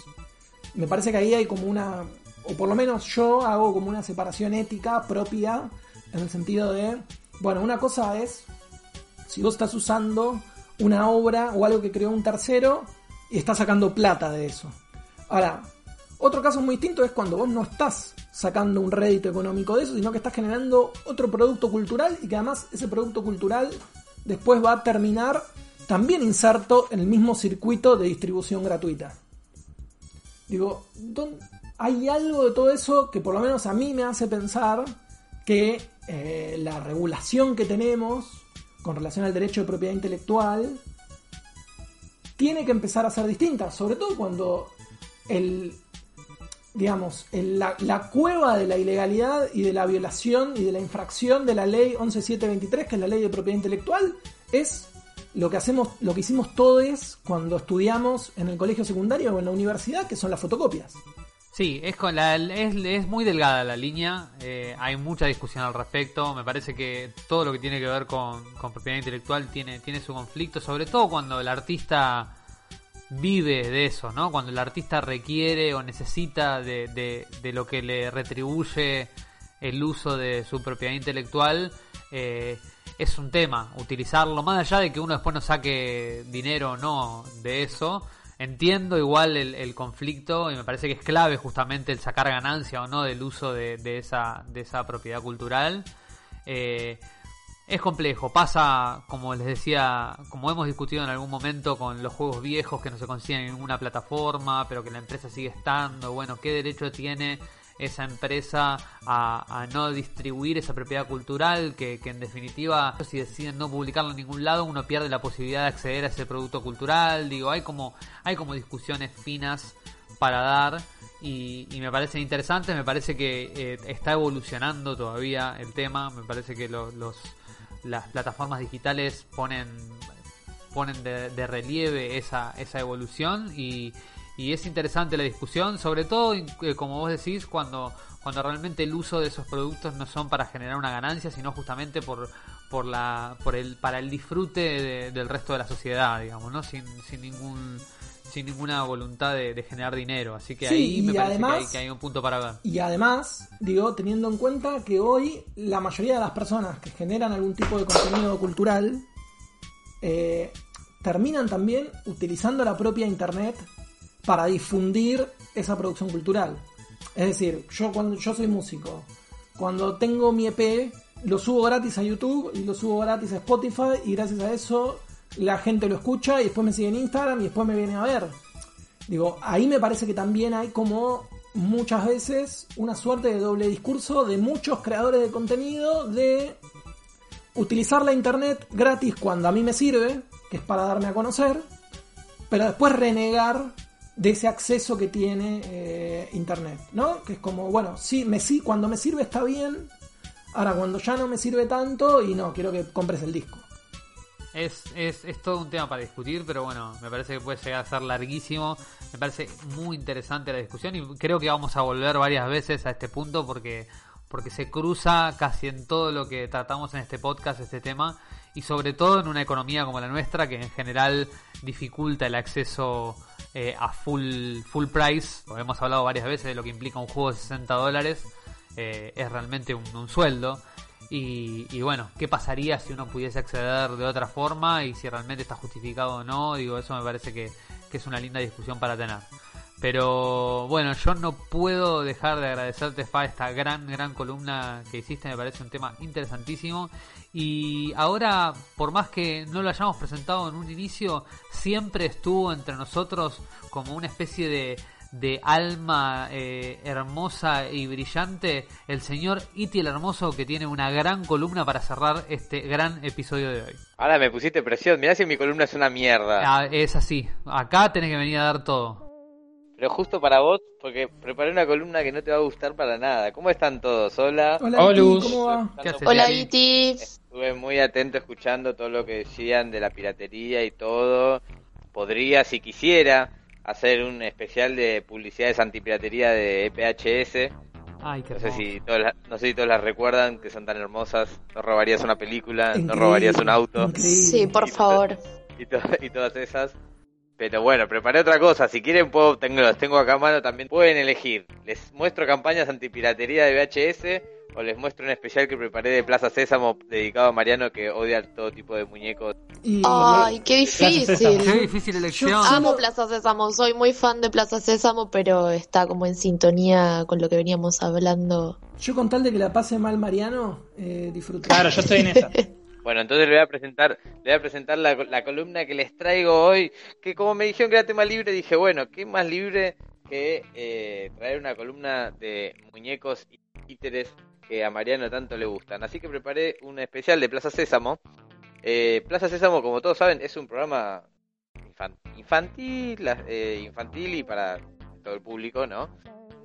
Speaker 2: me parece que ahí hay como una, o por lo menos yo hago como una separación ética propia, en el sentido de, bueno, una cosa es, si vos estás usando una obra o algo que creó un tercero y estás sacando plata de eso. Ahora, otro caso muy distinto es cuando vos no estás sacando un rédito económico de eso, sino que estás generando otro producto cultural y que además ese producto cultural después va a terminar también inserto en el mismo circuito de distribución gratuita. Digo, hay algo de todo eso que por lo menos a mí me hace pensar que eh, la regulación que tenemos con relación al derecho de propiedad intelectual tiene que empezar a ser distinta, sobre todo cuando el, digamos, la, la, cueva de la ilegalidad y de la violación y de la infracción de la ley 11723, que es la ley de propiedad intelectual, es lo que hacemos, lo que hicimos todos cuando estudiamos en el colegio secundario o en la universidad, que son las fotocopias.
Speaker 1: Sí, es, con la, es, es muy delgada la línea, eh, hay mucha discusión al respecto, me parece que todo lo que tiene que ver con, con propiedad intelectual tiene, tiene su conflicto, sobre todo cuando el artista vive de eso, ¿no? Cuando el artista requiere o necesita de, de, de lo que le retribuye el uso de su propiedad intelectual, eh, es un tema utilizarlo, más allá de que uno después no saque dinero o no de eso. Entiendo igual el, conflicto y me parece que es clave justamente el sacar ganancia o no del uso de, de esa, de esa propiedad cultural. Eh, es complejo, pasa, como les decía, como hemos discutido en algún momento con los juegos viejos que no se consiguen en ninguna plataforma, pero que la empresa sigue estando, bueno, ¿qué derecho tiene esa empresa a, no distribuir esa propiedad cultural que, en definitiva si deciden no publicarlo en ningún lado uno pierde la posibilidad de acceder a ese producto cultural. Digo hay como hay como discusiones finas para dar y, me parecen interesantes me parece que eh, está evolucionando todavía el tema me parece que lo, los las plataformas digitales ponen ponen de, de relieve esa, esa evolución y, y es interesante la discusión, sobre todo, eh, como vos decís, cuando, cuando realmente el uso de esos productos no son para generar una ganancia, sino justamente por, por la, por el, para el disfrute de, del resto de la sociedad, digamos, ¿no? Sin, sin ningún sin ninguna voluntad de, de generar dinero. Así que
Speaker 2: Sí,
Speaker 1: ahí me
Speaker 2: y
Speaker 1: parece
Speaker 2: además-
Speaker 1: que, hay, que hay un punto para ver.
Speaker 2: Y además, digo, teniendo en cuenta que hoy la mayoría de las personas que generan algún tipo de contenido cultural eh, terminan también utilizando la propia internet para difundir esa producción cultural. Es decir, yo cuando yo soy músico, cuando tengo mi EP, lo subo gratis a YouTube y lo subo gratis a Spotify y gracias a eso la gente lo escucha y después me sigue en Instagram y después me viene a ver. Digo, ahí me parece que también hay como muchas veces una suerte de doble discurso de muchos creadores de contenido de utilizar la internet gratis cuando a mí me sirve, que es para darme a conocer, pero después renegar de ese acceso que tiene eh, internet, ¿no? Que es como, bueno, sí, me, sí, cuando me sirve está bien, ahora cuando ya no me sirve tanto y no, quiero que compres el disco.
Speaker 1: Es, es, es todo un tema para discutir, pero bueno, me parece que puede llegar a ser larguísimo. Me parece muy interesante la discusión y creo que vamos a volver varias veces a este punto porque, porque se cruza casi en todo lo que tratamos en este podcast, este tema, y sobre todo en una economía como la nuestra que en general dificulta el acceso eh, a full, full price. Lo hemos hablado varias veces de lo que implica un juego de 60 dólares. Eh, es realmente un, un sueldo. Y, y, bueno, ¿qué pasaría si uno pudiese acceder de otra forma y si realmente está justificado o no? Digo, eso me parece que, que es una linda discusión para tener. Pero bueno, yo no puedo dejar de agradecerte, Fa, esta gran, gran columna que hiciste. Me parece un tema interesantísimo. Y ahora, por más que no lo hayamos presentado en un inicio, siempre estuvo entre nosotros como una especie de, de alma eh, hermosa y brillante, el señor Iti el Hermoso, que tiene una gran columna para cerrar este gran episodio de hoy.
Speaker 5: Ahora me pusiste presión, mirá si mi columna es una mierda.
Speaker 1: Ah, es así, acá tenés que venir a dar todo.
Speaker 5: Pero justo para vos, porque preparé una columna que no te va a gustar para nada. ¿Cómo están todos? Hola.
Speaker 2: Hola,
Speaker 4: Olus.
Speaker 2: Iti, ¿cómo va?
Speaker 1: ¿Qué haces?
Speaker 3: Hola,
Speaker 1: Sí.
Speaker 3: Iti.
Speaker 5: Estuve muy atento escuchando todo lo que decían de la piratería y todo. Podría, si quisiera, hacer un especial de publicidades antipiratería de EPHS.
Speaker 1: Ay, qué
Speaker 5: No sé si todos la- no sé si todos las recuerdan, que son tan hermosas. No robarías una película, no robarías un auto.
Speaker 2: increíble.
Speaker 3: Sí, por favor.
Speaker 5: y, to- y todas esas. Pero bueno, preparé otra cosa. Si quieren, puedo, tengo, los tengo acá a mano también. Pueden elegir. Les muestro campañas antipiratería de VHS o les muestro un especial que preparé de Plaza Sésamo dedicado a Mariano que odia todo tipo de muñecos.
Speaker 2: Y-
Speaker 3: Ay, qué
Speaker 4: Sésamo.
Speaker 1: Qué
Speaker 3: difícil.
Speaker 1: difícil elección.
Speaker 2: Yo-
Speaker 3: Amo Plaza Sésamo, soy muy fan de Plaza Sésamo, pero está como en sintonía con lo que veníamos hablando.
Speaker 2: Yo con tal de que la pase mal Mariano, eh, disfruto.
Speaker 4: Claro, yo estoy en esa.
Speaker 5: Bueno, entonces le voy a presentar, le voy a presentar la, columna que les traigo hoy. Que como me dijeron que era tema libre, dije, bueno, ¿qué más libre que eh, traer una columna de muñecos y títeres que a Mariano tanto le gustan? Así que preparé un especial de Plaza Sésamo. Eh, Plaza Sésamo, como todos saben, es un programa infan- infantil, eh, infantil y para todo el público, ¿no?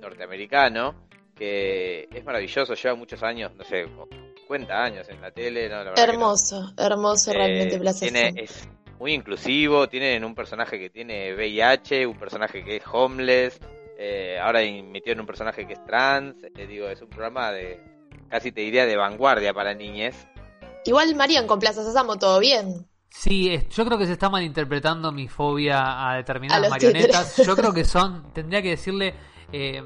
Speaker 5: Norteamericano, que es maravilloso, lleva muchos años, no sé, como 50 años en la tele, no, la.
Speaker 3: Hermoso, hermoso
Speaker 5: Eh,
Speaker 3: realmente Plaza
Speaker 5: tiene, es muy inclusivo, tienen un personaje que tiene VIH, un personaje que es homeless, eh, ahora metieron un personaje que es trans, eh, digo, es un programa de casi te diría de vanguardia para niñez.
Speaker 3: Igual Marian con Plaza Sésamo todo bien.
Speaker 1: Sí, es- yo creo que se está malinterpretando mi fobia a determinadas
Speaker 3: A
Speaker 1: marionetas.
Speaker 3: títeres.
Speaker 1: Yo creo que son, tendría que decirle, eh,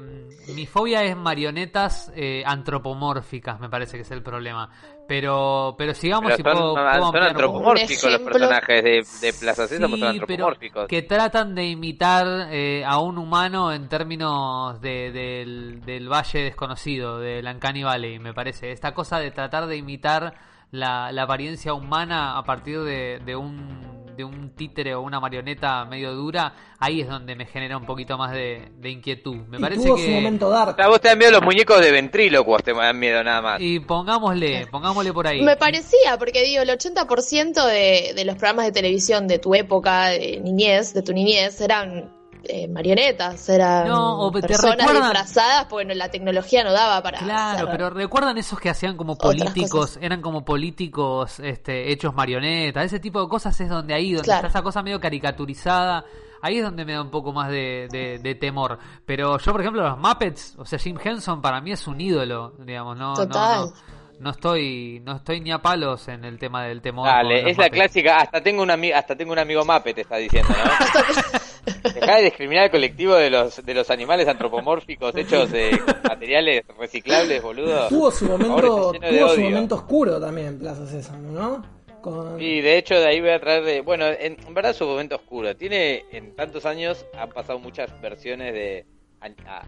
Speaker 1: mi fobia es marionetas eh, antropomórficas, me parece que es el problema. Pero, pero sigamos
Speaker 5: Pero
Speaker 1: y
Speaker 5: son,
Speaker 1: puedo,
Speaker 5: son
Speaker 1: puedo poco.
Speaker 5: antropomórficos los personajes de, de Plaza Sésamo,
Speaker 1: Sí,
Speaker 5: son
Speaker 1: pero
Speaker 5: antropomórficos.
Speaker 1: que tratan de imitar eh, a un humano en términos de- del, del Valle Desconocido, del Uncanny Valley, me parece. Esta cosa de tratar de imitar la, la apariencia humana a partir de, de un, de un títere o una marioneta medio dura, ahí es donde me genera un poquito más de, de inquietud. Me
Speaker 2: y
Speaker 1: parece
Speaker 2: tuvo
Speaker 1: que...
Speaker 2: su momento dark.
Speaker 5: A vos te dan miedo los muñecos de ventrílocuos, te dan miedo nada más.
Speaker 1: Y pongámosle, pongámosle por ahí.
Speaker 3: Me parecía, porque digo, el 80% de, de los programas de televisión de tu época, de niñez, de tu niñez, eran eh, marionetas, eran
Speaker 1: No, o
Speaker 3: personas
Speaker 1: recuerdan-
Speaker 3: disfrazadas, porque no- la tecnología no daba para
Speaker 1: Claro,
Speaker 3: hacer-
Speaker 1: pero recuerdan esos que hacían como políticos, eran como políticos este, hechos marionetas, ese tipo de cosas es donde ahí, donde
Speaker 3: Claro.
Speaker 1: está esa cosa medio caricaturizada, ahí es donde me da un poco más de, de- de temor. Pero yo, por ejemplo, los Muppets, o sea, Jim Henson para mí es un ídolo, digamos, no, no-
Speaker 3: Total.
Speaker 1: no, no estoy, no estoy ni a palos en el tema del temor.
Speaker 5: Dale, es la
Speaker 1: Muppets.
Speaker 5: clásica, hasta tengo un amigo, hasta tengo un amigo mape, te está diciendo, ¿no? Dejá de discriminar al colectivo de los de los animales antropomórficos hechos de materiales reciclables, boludo.
Speaker 2: Tuvo su momento, tuvo su oscuro también Plaza Sésamo, ¿no? Con...
Speaker 5: Y de hecho de ahí voy a traer de, bueno, en, en verdad su momento oscuro. Tiene en tantos años han pasado muchas versiones de a-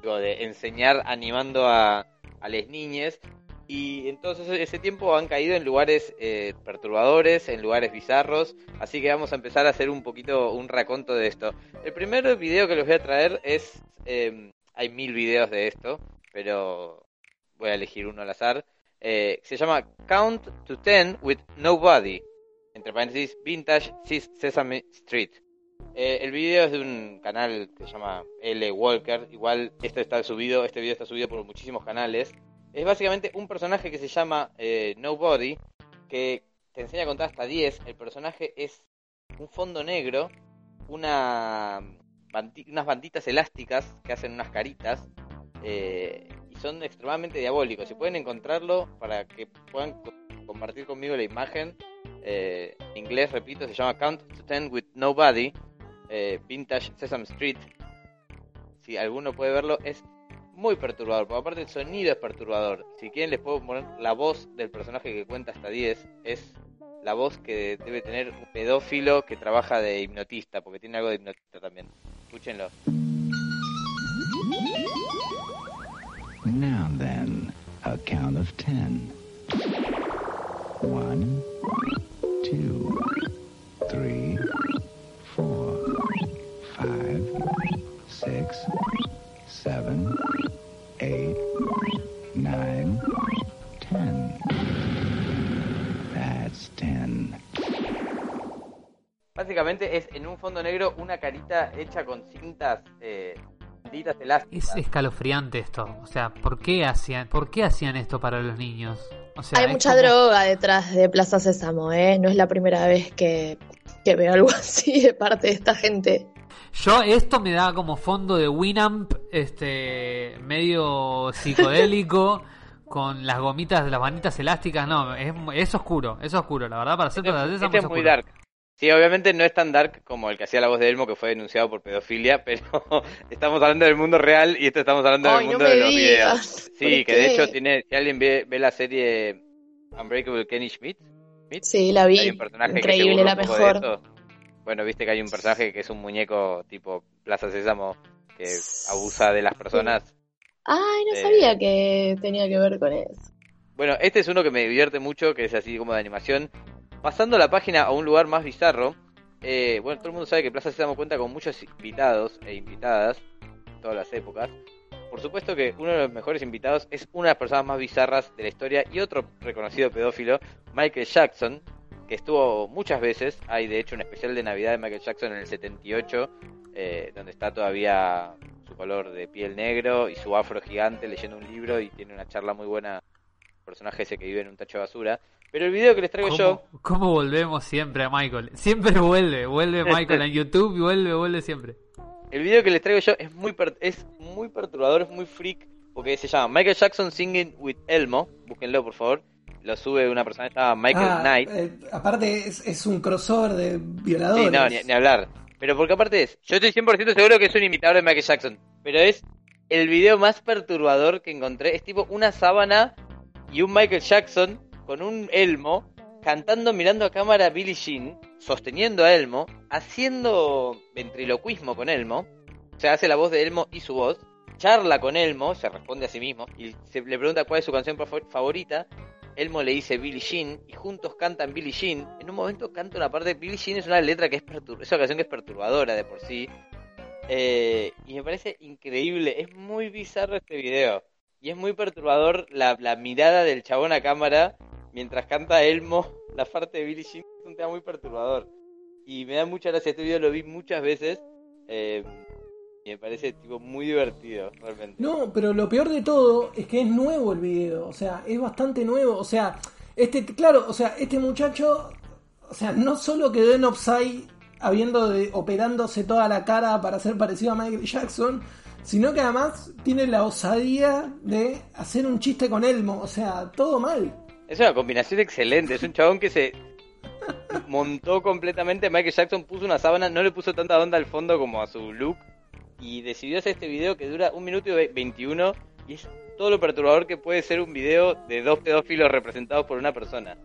Speaker 5: digo, de enseñar animando a, a las niñas y entonces ese tiempo han caído en lugares eh, perturbadores, en lugares bizarros, así que vamos a empezar a hacer un poquito un raconto de esto. El primer video que les voy a traer es, eh, hay mil videos de esto, pero voy a elegir uno al azar. Eh, se llama Count to Ten with Nobody, entre paréntesis, Vintage Sesame Street. Eh, el video es de un canal que se llama L. Walker, igual esto está subido, este video está subido por muchísimos canales. Es básicamente un personaje que se llama eh, Nobody, que te enseña a contar hasta 10. El personaje es un fondo negro, una bandi- unas banditas elásticas que hacen unas caritas eh, y son extremadamente diabólicos. Si pueden encontrarlo para que puedan co- compartir conmigo la imagen, eh, en inglés, repito, se llama Count to Ten with Nobody, Vintage Sesame Street. Si alguno puede verlo, es muy perturbador, porque aparte el sonido es perturbador. Si quieren les puedo poner la voz del personaje que cuenta hasta 10, es la voz que debe tener un pedófilo que trabaja de hipnotista, porque tiene algo de hipnotista también. Escúchenlo.
Speaker 6: Now then, a count of ten. One, two, three, four, five, six, seven, eight, nine, ten. That's ten.
Speaker 5: Básicamente es en un fondo negro una carita hecha con cintas, eh, cintas
Speaker 1: Es
Speaker 5: elásticas.
Speaker 1: escalofriante esto, o sea, ¿por qué hacían, por qué hacían esto para los niños? O sea,
Speaker 3: Hay
Speaker 1: es
Speaker 3: mucha
Speaker 1: como-
Speaker 3: droga detrás de Plaza Sésamo, ¿eh? No es la primera vez que, que veo algo así de parte de esta gente.
Speaker 1: Yo esto me da como fondo de Winamp, este medio psicodélico con las gomitas, las manitas elásticas, no, es, es oscuro, es oscuro, la verdad para hacer
Speaker 5: Este, este es muy
Speaker 1: oscuro.
Speaker 5: dark. Sí, obviamente no es tan dark como el que hacía la voz de Elmo, que fue denunciado por pedofilia, pero estamos hablando del mundo real y esto estamos hablando
Speaker 3: Ay,
Speaker 5: del
Speaker 3: no
Speaker 5: mundo de los
Speaker 3: digas.
Speaker 5: videos.
Speaker 3: ¿Por
Speaker 5: Sí, que de hecho tiene, si alguien ve, ve la serie Unbreakable Kenny Schmidt, Schmidt,
Speaker 3: Sí, la vi.
Speaker 5: hay un personaje
Speaker 3: Increíble, la mejor.
Speaker 5: Bueno, viste que hay un personaje que es un muñeco tipo Plaza Sésamo que abusa de las personas.
Speaker 3: Ay, no
Speaker 5: Eh,
Speaker 3: sabía que tenía que ver con eso.
Speaker 5: Bueno, este es uno que me divierte mucho, que es así como de animación. Pasando la página a un lugar más bizarro, eh, bueno, todo el mundo sabe que Plaza Sésamo cuenta con muchos invitados e invitadas, en todas las épocas. Por supuesto que uno de los mejores invitados es una de las personas más bizarras de la historia y otro reconocido pedófilo, Michael Jackson, que estuvo muchas veces. Hay de hecho un especial de Navidad de Michael Jackson en el 78, eh, donde está todavía su color de piel negro y su afro gigante leyendo un libro y tiene una charla muy buena personaje ese que vive en un tacho de basura. Pero el video que les traigo yo,
Speaker 1: ¿Cómo, volvemos siempre a Michael? Siempre vuelve, vuelve Michael en YouTube y vuelve, vuelve siempre.
Speaker 5: el video que les traigo yo es muy per- es muy perturbador, es muy freak, porque se llama Michael Jackson Singing with Elmo, búsquenlo por favor. Lo sube una persona que Michael
Speaker 2: Ah,
Speaker 5: Knight.
Speaker 2: eh, aparte es, es un crossover de violadores.
Speaker 5: Sí, no, ni, ni hablar. Pero porque aparte es, yo estoy 100% seguro que es un imitador de Michael Jackson, pero es el video más perturbador que encontré. Es tipo una sábana y un Michael Jackson con un elmo cantando mirando a cámara a Billie Jean, sosteniendo a Elmo, haciendo ventriloquismo con Elmo. O sea, hace la voz de Elmo y su voz. Charla con Elmo, se responde a sí mismo y se le pregunta cuál es su canción fa- favorita. Elmo le dice Billie Jean y juntos cantan Billie Jean. En un momento canta una parte. Billie Jean es una letra que es es una canción que es perturbadora de por sí. Eh, y me parece increíble. Es muy bizarro este video. Y es muy perturbador la, la mirada del chabón a cámara mientras canta Elmo la parte de Billie Jean. Es un tema muy perturbador. Y me da mucha gracia. Este video lo vi muchas veces. eh, y me parece tipo muy divertido, realmente.
Speaker 2: No, pero lo peor de todo es que es nuevo el video, o sea, es bastante nuevo, o sea, este, claro, o sea, este muchacho, o sea, no solo quedó en offside habiendo de, operándose toda la cara para ser parecido a Michael Jackson, sino que además tiene la osadía de hacer un chiste con Elmo, o sea, todo mal.
Speaker 5: Es una combinación excelente. Es un chabón que se montó completamente. Michael Jackson puso una sábana, no le puso tanta onda al fondo como a su look. Y decidió hacer este video que dura un minuto y ve- 21. Y es todo lo perturbador que puede ser un video de dos pedófilos representados por una persona.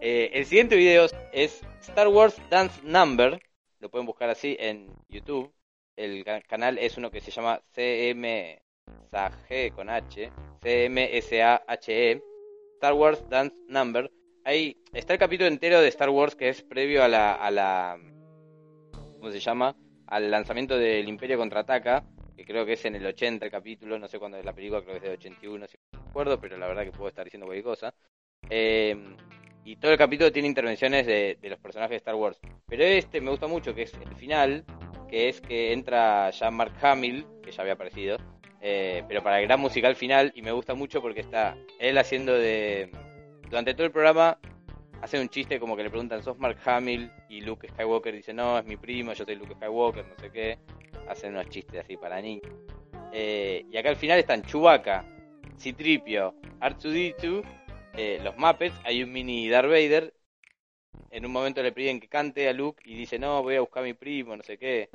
Speaker 5: Eh, el siguiente video es Star Wars Dance Number. Lo pueden buscar así en YouTube. El ca- canal es uno que se llama CMSAG con H. CMSAHE. Star Wars Dance Number. Ahí está el capítulo entero de Star Wars que es previo a la, a la ¿cómo se llama? Al lanzamiento del Imperio Contraataca, que creo que es en el 80 el capítulo, no sé cuándo es la película, creo que es de 81, si no me acuerdo, pero la verdad que puedo estar diciendo cualquier cosa. Eh, y todo el capítulo tiene intervenciones de, de los personajes de Star Wars. Pero este me gusta mucho, que es el final, que es que entra ya Mark Hamill, que ya había aparecido, eh, pero para el gran musical final, y me gusta mucho porque está él haciendo de... Durante todo el programa hace un chiste como que le preguntan, ¿sos Mark Hamill? Y Luke Skywalker dice, no, es mi primo, yo soy Luke Skywalker, no sé qué. Hacen unos chistes así para niños. Eh, y acá al final están Chewbacca, Citripio, R2D2, eh, los Muppets, hay un mini Darth Vader. En un momento le piden que cante a Luke y dice, no, voy a buscar a mi primo, no sé qué.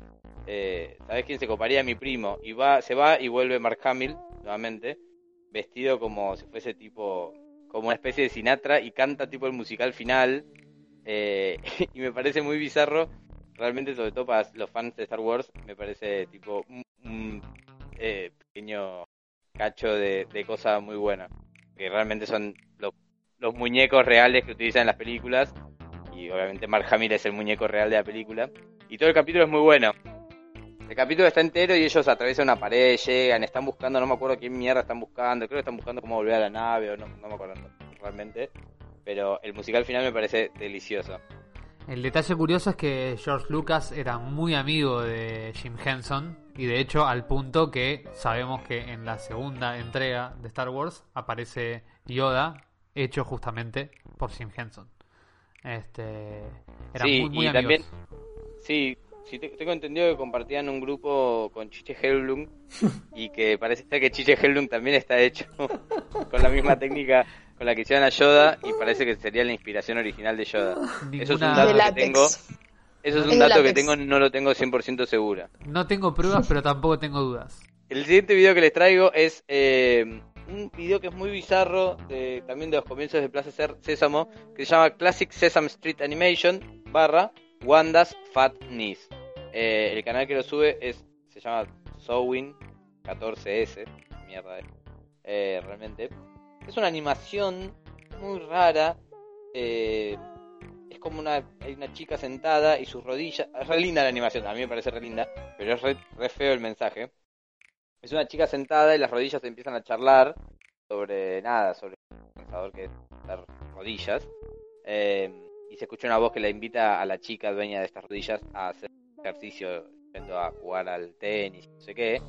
Speaker 5: Eh, ¿Sabes quién se coparía a mi primo? Y va, se va y vuelve Mark Hamill, nuevamente, vestido como si fuese tipo como una especie de Sinatra y canta tipo el musical final. eh, y me parece muy bizarro, realmente sobre todo para los fans de Star Wars, me parece tipo un, eh, pequeño cacho de, de cosa muy buena. Que realmente son los, los muñecos reales que utilizan las películas. Y obviamente Mark Hamill es el muñeco real de la película. Y todo el capítulo es muy bueno. El capítulo está entero y ellos atraviesan una pared, llegan, están buscando, no me acuerdo quién mierda están buscando, creo que están buscando cómo volver a la nave o no, no me acuerdo realmente. Pero el musical final me parece delicioso.
Speaker 1: El detalle curioso es que George Lucas era muy amigo de Jim Henson y de hecho al punto que sabemos que en la segunda entrega de Star Wars aparece Yoda hecho justamente por Jim Henson. Este eran
Speaker 5: sí,
Speaker 1: muy, muy
Speaker 5: y
Speaker 1: amigos.
Speaker 5: también, sí, sí, te- tengo entendido que compartían un grupo con Chiche Hellblum y que parece ser que Chiche Hellblum también está hecho con la misma técnica con la que hicieron a Yoda y parece que sería la inspiración original de Yoda. Eso es un dato que tengo, eso es un dato que tengo, no lo tengo 100% segura.
Speaker 1: No tengo pruebas, pero tampoco tengo dudas.
Speaker 5: El siguiente video que les traigo es eh, un video que es muy bizarro, de- también de los comienzos de Plaza Sésamo, que se llama Classic Sesame Street Animation barra Wanda's Fat Knees. Eh, el canal que lo sube es se llama Sowin 14S, mierda, eh. Eh, realmente. Es una animación muy rara. eh, es como una, hay una chica sentada y sus rodillas. Es re linda la animación, a mí me parece re linda, pero es re, re feo el mensaje. Es una chica sentada y las rodillas se empiezan a charlar sobre nada, sobre el pensador que es las rodillas. Eh, y se escucha una voz que la invita a la chica dueña de estas rodillas a hacer ejercicio, yendo a jugar al tenis, no sé qué.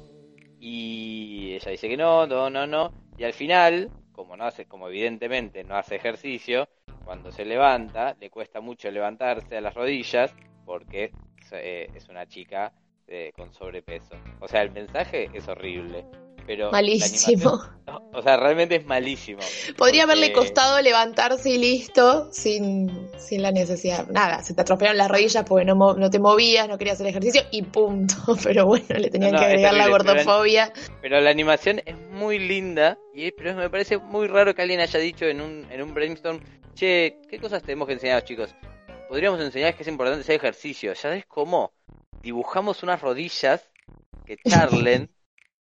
Speaker 5: Y ella dice que no, no, no, no. Y al final, como no hace, como evidentemente no hace ejercicio, cuando se levanta, le cuesta mucho levantarse a las rodillas porque eh, es una chica eh, con sobrepeso. O sea, el mensaje es horrible. Pero
Speaker 3: Malísimo.
Speaker 5: o sea, realmente es malísimo.
Speaker 3: Podría haberle costado levantarse y listo, sin, sin la necesidad. Nada, se te atropellaron las rodillas porque no, no te movías, no querías hacer ejercicio y punto. Pero bueno, le tenían
Speaker 5: No, no,
Speaker 3: que agregar la
Speaker 5: pero-
Speaker 3: gordofobia.
Speaker 5: Pero la animación es muy linda, y pero me parece muy raro que alguien haya dicho en un, en un brainstorm, che, ¿qué cosas tenemos que enseñar a los chicos? Podríamos enseñar que es importante hacer ejercicio. ¿Ya sabes cómo? Dibujamos unas rodillas que charlen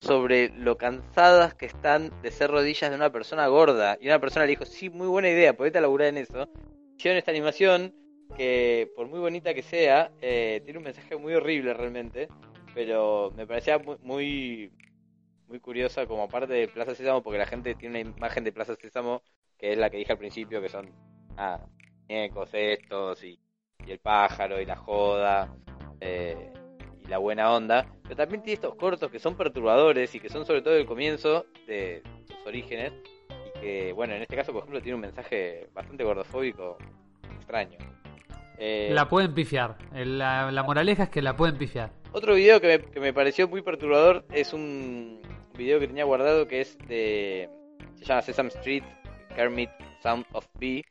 Speaker 5: sobre lo cansadas que están de ser rodillas de una persona gorda. Y una persona le dijo, sí, muy buena idea, a laburar en eso. Hicieron esta animación que, por muy bonita que sea, eh, tiene un mensaje muy horrible realmente. Pero me parecía muy, muy, curiosa como parte de Plaza Sésamo, porque la gente tiene una imagen de Plaza Sésamo que es la que dije al principio, que son ah, muñecos estos, y, y el pájaro, y la joda, eh, la buena onda. Pero también tiene estos cortos que son perturbadores y que son sobre todo el comienzo de sus orígenes. Y que, bueno, en este caso, por ejemplo, tiene un mensaje bastante gordofóbico, extraño. Eh,
Speaker 1: La pueden pifiar. La, la moraleja es que la pueden pifiar.
Speaker 5: Otro video que me, que me pareció muy perturbador es un video que tenía guardado que es de. Se llama Sesame Street Kermit Sound of B,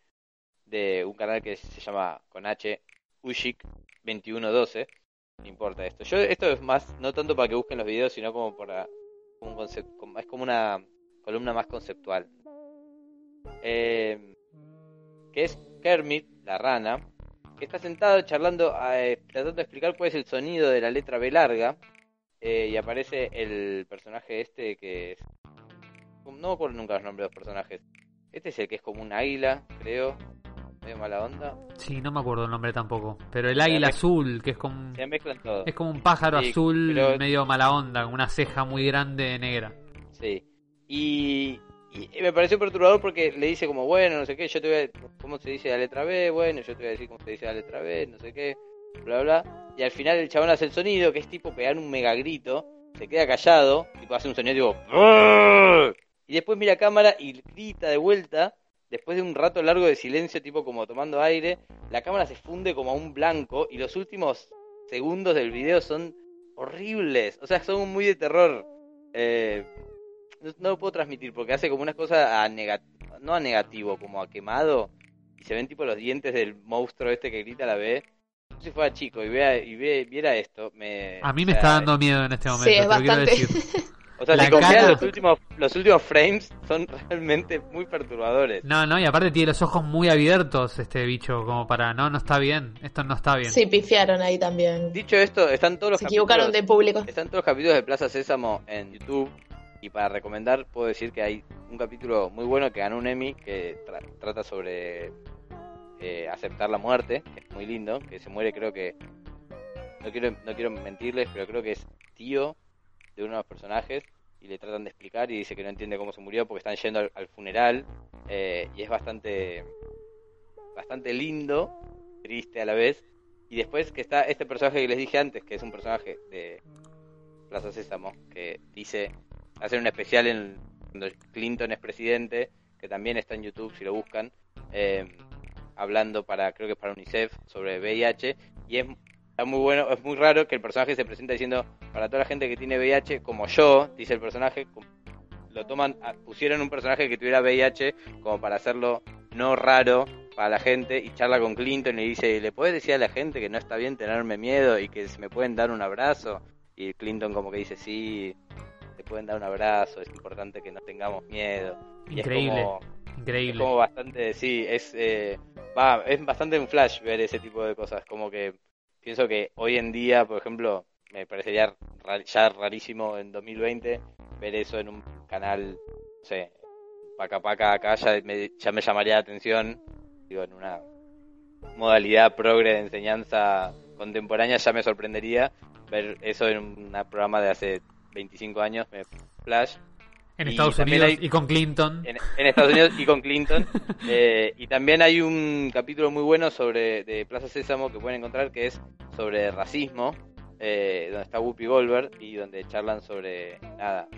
Speaker 5: de un canal que se llama con H Ushik 2112. No importa esto. Yo, esto es más, no tanto para que busquen los videos, sino como para. Un concept- como- es como una columna más conceptual. Eh, que es Kermit, la rana, que está sentado charlando, eh, tratando de explicar cuál es el sonido de la letra B larga. eh, y aparece el personaje este que es. No me acuerdo nunca los nombres de los personajes. Este es el que es como un águila, creo. Medio mala onda.
Speaker 1: Sí, no me acuerdo el nombre tampoco. Pero el águila azul, que es como,
Speaker 5: Se mezclan todos.
Speaker 1: es como un pájaro
Speaker 5: Sí,
Speaker 1: azul
Speaker 5: pero-
Speaker 1: medio mala onda, con una ceja muy grande negra.
Speaker 5: Sí. Y, y me pareció perturbador porque le dice como, bueno, no sé qué, yo te voy a... ¿Cómo se dice la letra B? Bueno, yo te voy a decir cómo se dice la letra B, no sé qué, bla, bla. Y al final el chabón hace el sonido, que es tipo pegar un mega grito, se queda callado, tipo hace un sonido tipo... Y después mira a cámara y grita de vuelta, después de un rato largo de silencio, tipo como tomando aire, la cámara se funde como a un blanco y los últimos segundos del video son horribles, o sea, son muy de terror. Eh, no, no lo puedo transmitir porque hace como unas cosas a nega- no a negativo, como a quemado. Y se ven tipo los dientes del monstruo este que grita a la vez. Yo si fuera chico y, vea, y ve- viera esto, me...
Speaker 1: A mí
Speaker 5: o
Speaker 1: me
Speaker 5: sea,
Speaker 1: está dando miedo en este momento,
Speaker 3: Sí, es
Speaker 1: te lo quiero decir.
Speaker 5: O sea,
Speaker 1: la
Speaker 5: si
Speaker 1: cara-
Speaker 5: los últimos, los últimos frames son realmente muy perturbadores.
Speaker 1: No, no, y aparte tiene los ojos muy abiertos este bicho, como para, no, no está bien, esto no está bien.
Speaker 3: Sí, pifiaron ahí también.
Speaker 5: Dicho esto, están todos los
Speaker 3: Se equivocaron
Speaker 5: capítulos-
Speaker 3: de público.
Speaker 5: Están todos los capítulos de Plaza Sésamo en YouTube. Y para recomendar, puedo decir que hay un capítulo muy bueno que ganó un Emmy que tra- trata sobre eh, aceptar la muerte, que es muy lindo. Que se muere, creo que. No quiero, no quiero mentirles, pero creo que es tío de uno de los personajes. Y le tratan de explicar y dice que no entiende cómo se murió porque están yendo al, al funeral. eh, y es bastante. Bastante lindo, triste a la vez. Y después que está este personaje que les dije antes, que es un personaje de Plaza Sésamo, que dice, hacer un especial en cuando Clinton es presidente, que también está en YouTube si lo buscan, eh, hablando para, creo que es para UNICEF, sobre VIH, y es está muy bueno, es muy raro que el personaje se presenta diciendo, para toda la gente que tiene VIH, como yo, dice el personaje, lo toman, pusieron un personaje que tuviera VIH como para hacerlo no raro para la gente y charla con Clinton y dice, ¿le puedes decir a la gente que no está bien tenerme miedo y que me pueden dar un abrazo? Y Clinton como que dice, sí, te pueden dar un abrazo, es importante que no tengamos miedo. Y es
Speaker 1: Increíble,
Speaker 5: como- es
Speaker 1: increíble.
Speaker 5: como bastante, sí, es, eh, va, es bastante un flash ver ese tipo de cosas. Como que pienso que hoy en día, por ejemplo, me parecería ya rarísimo en 2020 ver eso en un canal, no sé, paca paca acá ya me, ya me llamaría la atención. Digo, en una modalidad progre de enseñanza contemporánea ya me sorprendería ver eso en un programa de hace 25 años, flash.
Speaker 1: En
Speaker 5: y
Speaker 1: Estados
Speaker 5: también
Speaker 1: Unidos
Speaker 5: hay-
Speaker 1: y con Clinton.
Speaker 5: en, en Estados Unidos y con Clinton. Eh, y también hay un capítulo muy bueno sobre de Plaza Sésamo que pueden encontrar que es sobre racismo, eh, donde está Whoopi Goldberg y donde charlan sobre nada.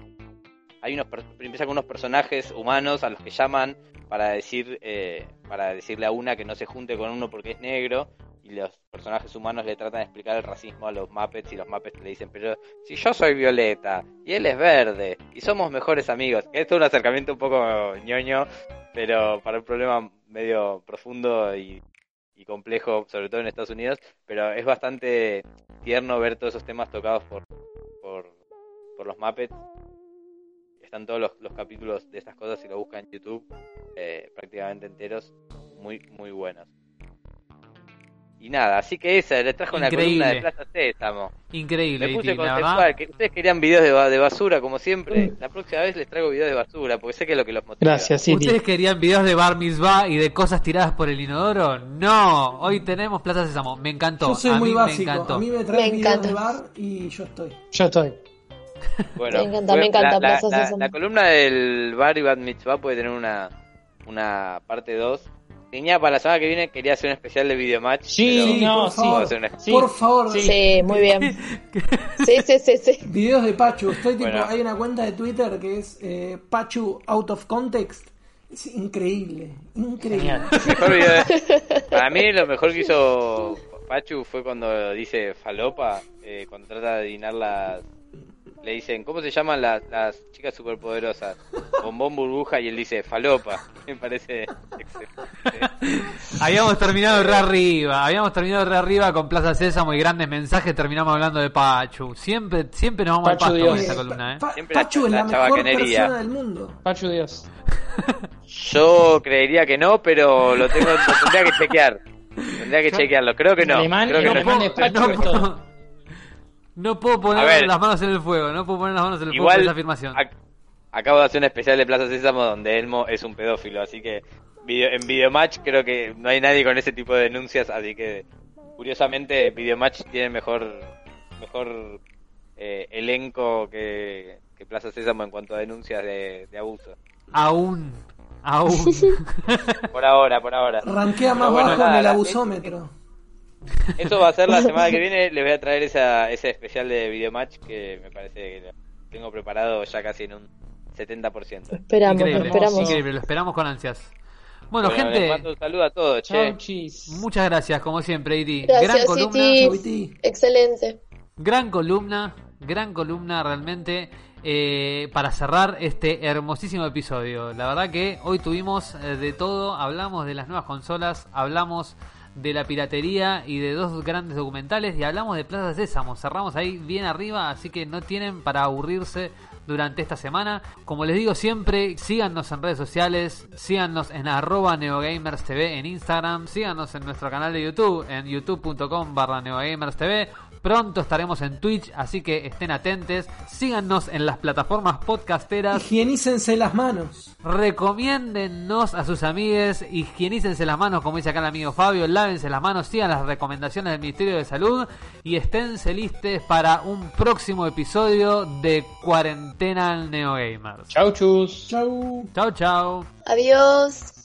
Speaker 5: Hay unos empiezan con unos personajes humanos a los que llaman para decir eh, para decirle a una que no se junte con uno porque es negro y los personajes humanos le tratan de explicar el racismo a los Muppets y los Muppets le dicen, pero si yo soy violeta y él es verde y somos mejores amigos. Esto es un acercamiento un poco ñoño, pero para un problema medio profundo y, complejo, sobre todo en Estados Unidos, pero es bastante tierno ver todos esos temas tocados por, por, los Muppets. Están todos los, los capítulos de estas cosas, si lo buscan en YouTube, eh, prácticamente enteros, muy, muy buenos. Y nada, así que esa, les trajo una
Speaker 1: Increíble.
Speaker 5: columna de Plaza Sésamo.
Speaker 1: Increíble,
Speaker 5: Me puse conceptual, que ustedes querían videos de, ba- de basura, como siempre. La próxima vez les traigo videos de basura, porque sé que es lo que los motiva.
Speaker 4: Gracias, City.
Speaker 1: ¿Ustedes querían videos de Bar Mitzvah y de cosas tiradas por el inodoro? No, hoy tenemos Plaza Sésamo. Me encantó.
Speaker 2: Yo soy
Speaker 1: a
Speaker 2: muy
Speaker 1: mí
Speaker 2: básico.
Speaker 1: me encantó.
Speaker 2: A mí me traen
Speaker 3: Me
Speaker 2: videos
Speaker 3: encanta.
Speaker 2: de bar y yo estoy.
Speaker 4: Yo estoy.
Speaker 5: Bueno,
Speaker 3: Me encanta, me encanta
Speaker 5: la, la-
Speaker 3: Plaza
Speaker 5: la-
Speaker 3: Sésamo.
Speaker 5: la columna del Bar y Bat Mitzvah puede tener una, una parte 2. Tenía para la semana que viene, quería hacer un especial de videomatch.
Speaker 4: Sí,
Speaker 5: pero-
Speaker 4: no,
Speaker 2: por
Speaker 4: sí.
Speaker 2: favor, por favor.
Speaker 4: Sí.
Speaker 3: Sí, muy bien. Sí, sí, sí, sí.
Speaker 2: Videos de Pachu. Estoy tipo,
Speaker 5: Bueno.
Speaker 2: hay una cuenta de Twitter que es eh, Pachu Out of Context. Es increíble, increíble.
Speaker 5: Mejor video de- Para mí lo mejor que hizo Pachu fue cuando dice falopa, eh, cuando trata de adivinar las... Le dicen, ¿cómo se llaman las, las chicas superpoderosas? Bombón burbuja y él dice falopa. Me parece excelente.
Speaker 1: Habíamos terminado re arriba, habíamos terminado re arriba con Plaza Sésamo y grandes mensajes, terminamos hablando de Pachu. Siempre, siempre nos vamos
Speaker 4: Pachu
Speaker 1: al pasto
Speaker 4: Dios.
Speaker 1: con esta columna, ¿eh?
Speaker 2: Pa-
Speaker 5: Siempre la-
Speaker 2: Pachu es
Speaker 5: la
Speaker 2: la, mejor persona del mundo.
Speaker 4: Pachu Dios.
Speaker 5: Yo creería que no, pero lo tengo, lo tendría que chequear. Tendría que chequearlo. Creo que no.
Speaker 4: Alemán,
Speaker 5: Creo que
Speaker 4: en
Speaker 5: no.
Speaker 4: alemán
Speaker 1: no puedo poner
Speaker 5: ver.
Speaker 1: las manos en el fuego, no puedo poner las manos en el fuego
Speaker 5: Igual
Speaker 1: por esa afirmación.
Speaker 5: ac- acabo de hacer un especial de Plaza Sésamo donde Elmo es un pedófilo, así que video- en Videomatch creo que no hay nadie con ese tipo de denuncias, así que curiosamente Videomatch tiene mejor mejor eh, elenco que, que Plaza Sésamo en cuanto a denuncias de, de abuso.
Speaker 1: Aún, aún.
Speaker 5: Por ahora, por ahora.
Speaker 2: Rankea más
Speaker 5: bueno,
Speaker 2: bajo
Speaker 5: nada,
Speaker 2: en el abusómetro.
Speaker 5: Eso va a ser la semana que viene. Les voy a traer esa, ese especial de Videomatch que me parece que lo tengo preparado ya casi en un 70%.
Speaker 3: Esperamos,
Speaker 1: increíble,
Speaker 3: esperamos.
Speaker 1: increíble, lo esperamos con ansias. Bueno,
Speaker 5: Bueno, les mando
Speaker 1: gente,
Speaker 5: un saludo a todos, che.
Speaker 1: Muchas gracias, como siempre, Iti.
Speaker 3: Gracias,
Speaker 1: gran columna.
Speaker 3: Excelente.
Speaker 1: gran columna, gran columna realmente eh, para cerrar este hermosísimo episodio. La verdad que hoy tuvimos eh, de todo, hablamos de las nuevas consolas, hablamos de la piratería y de dos grandes documentales y hablamos de Plaza Sésamo. Cerramos ahí bien arriba, así que no tienen para aburrirse durante esta semana. Como les digo siempre, síganos en redes sociales, síganos en arroba neogamerstv en Instagram, síganos en nuestro canal de YouTube, en youtube.com barra neogamerstv. Pronto estaremos en Twitch, así que estén atentos. Síganos en las plataformas podcasteras.
Speaker 2: Higienícense las manos.
Speaker 1: Recomiéndennos a sus amigues, higienícense las manos, como dice acá el amigo Fabio, lávense las manos, sigan las recomendaciones del Ministerio de Salud y esténse listos para un próximo episodio de Cuarentena Neogamers.
Speaker 4: Chau, chus.
Speaker 2: Chau.
Speaker 1: Chao, chao.
Speaker 3: Adiós.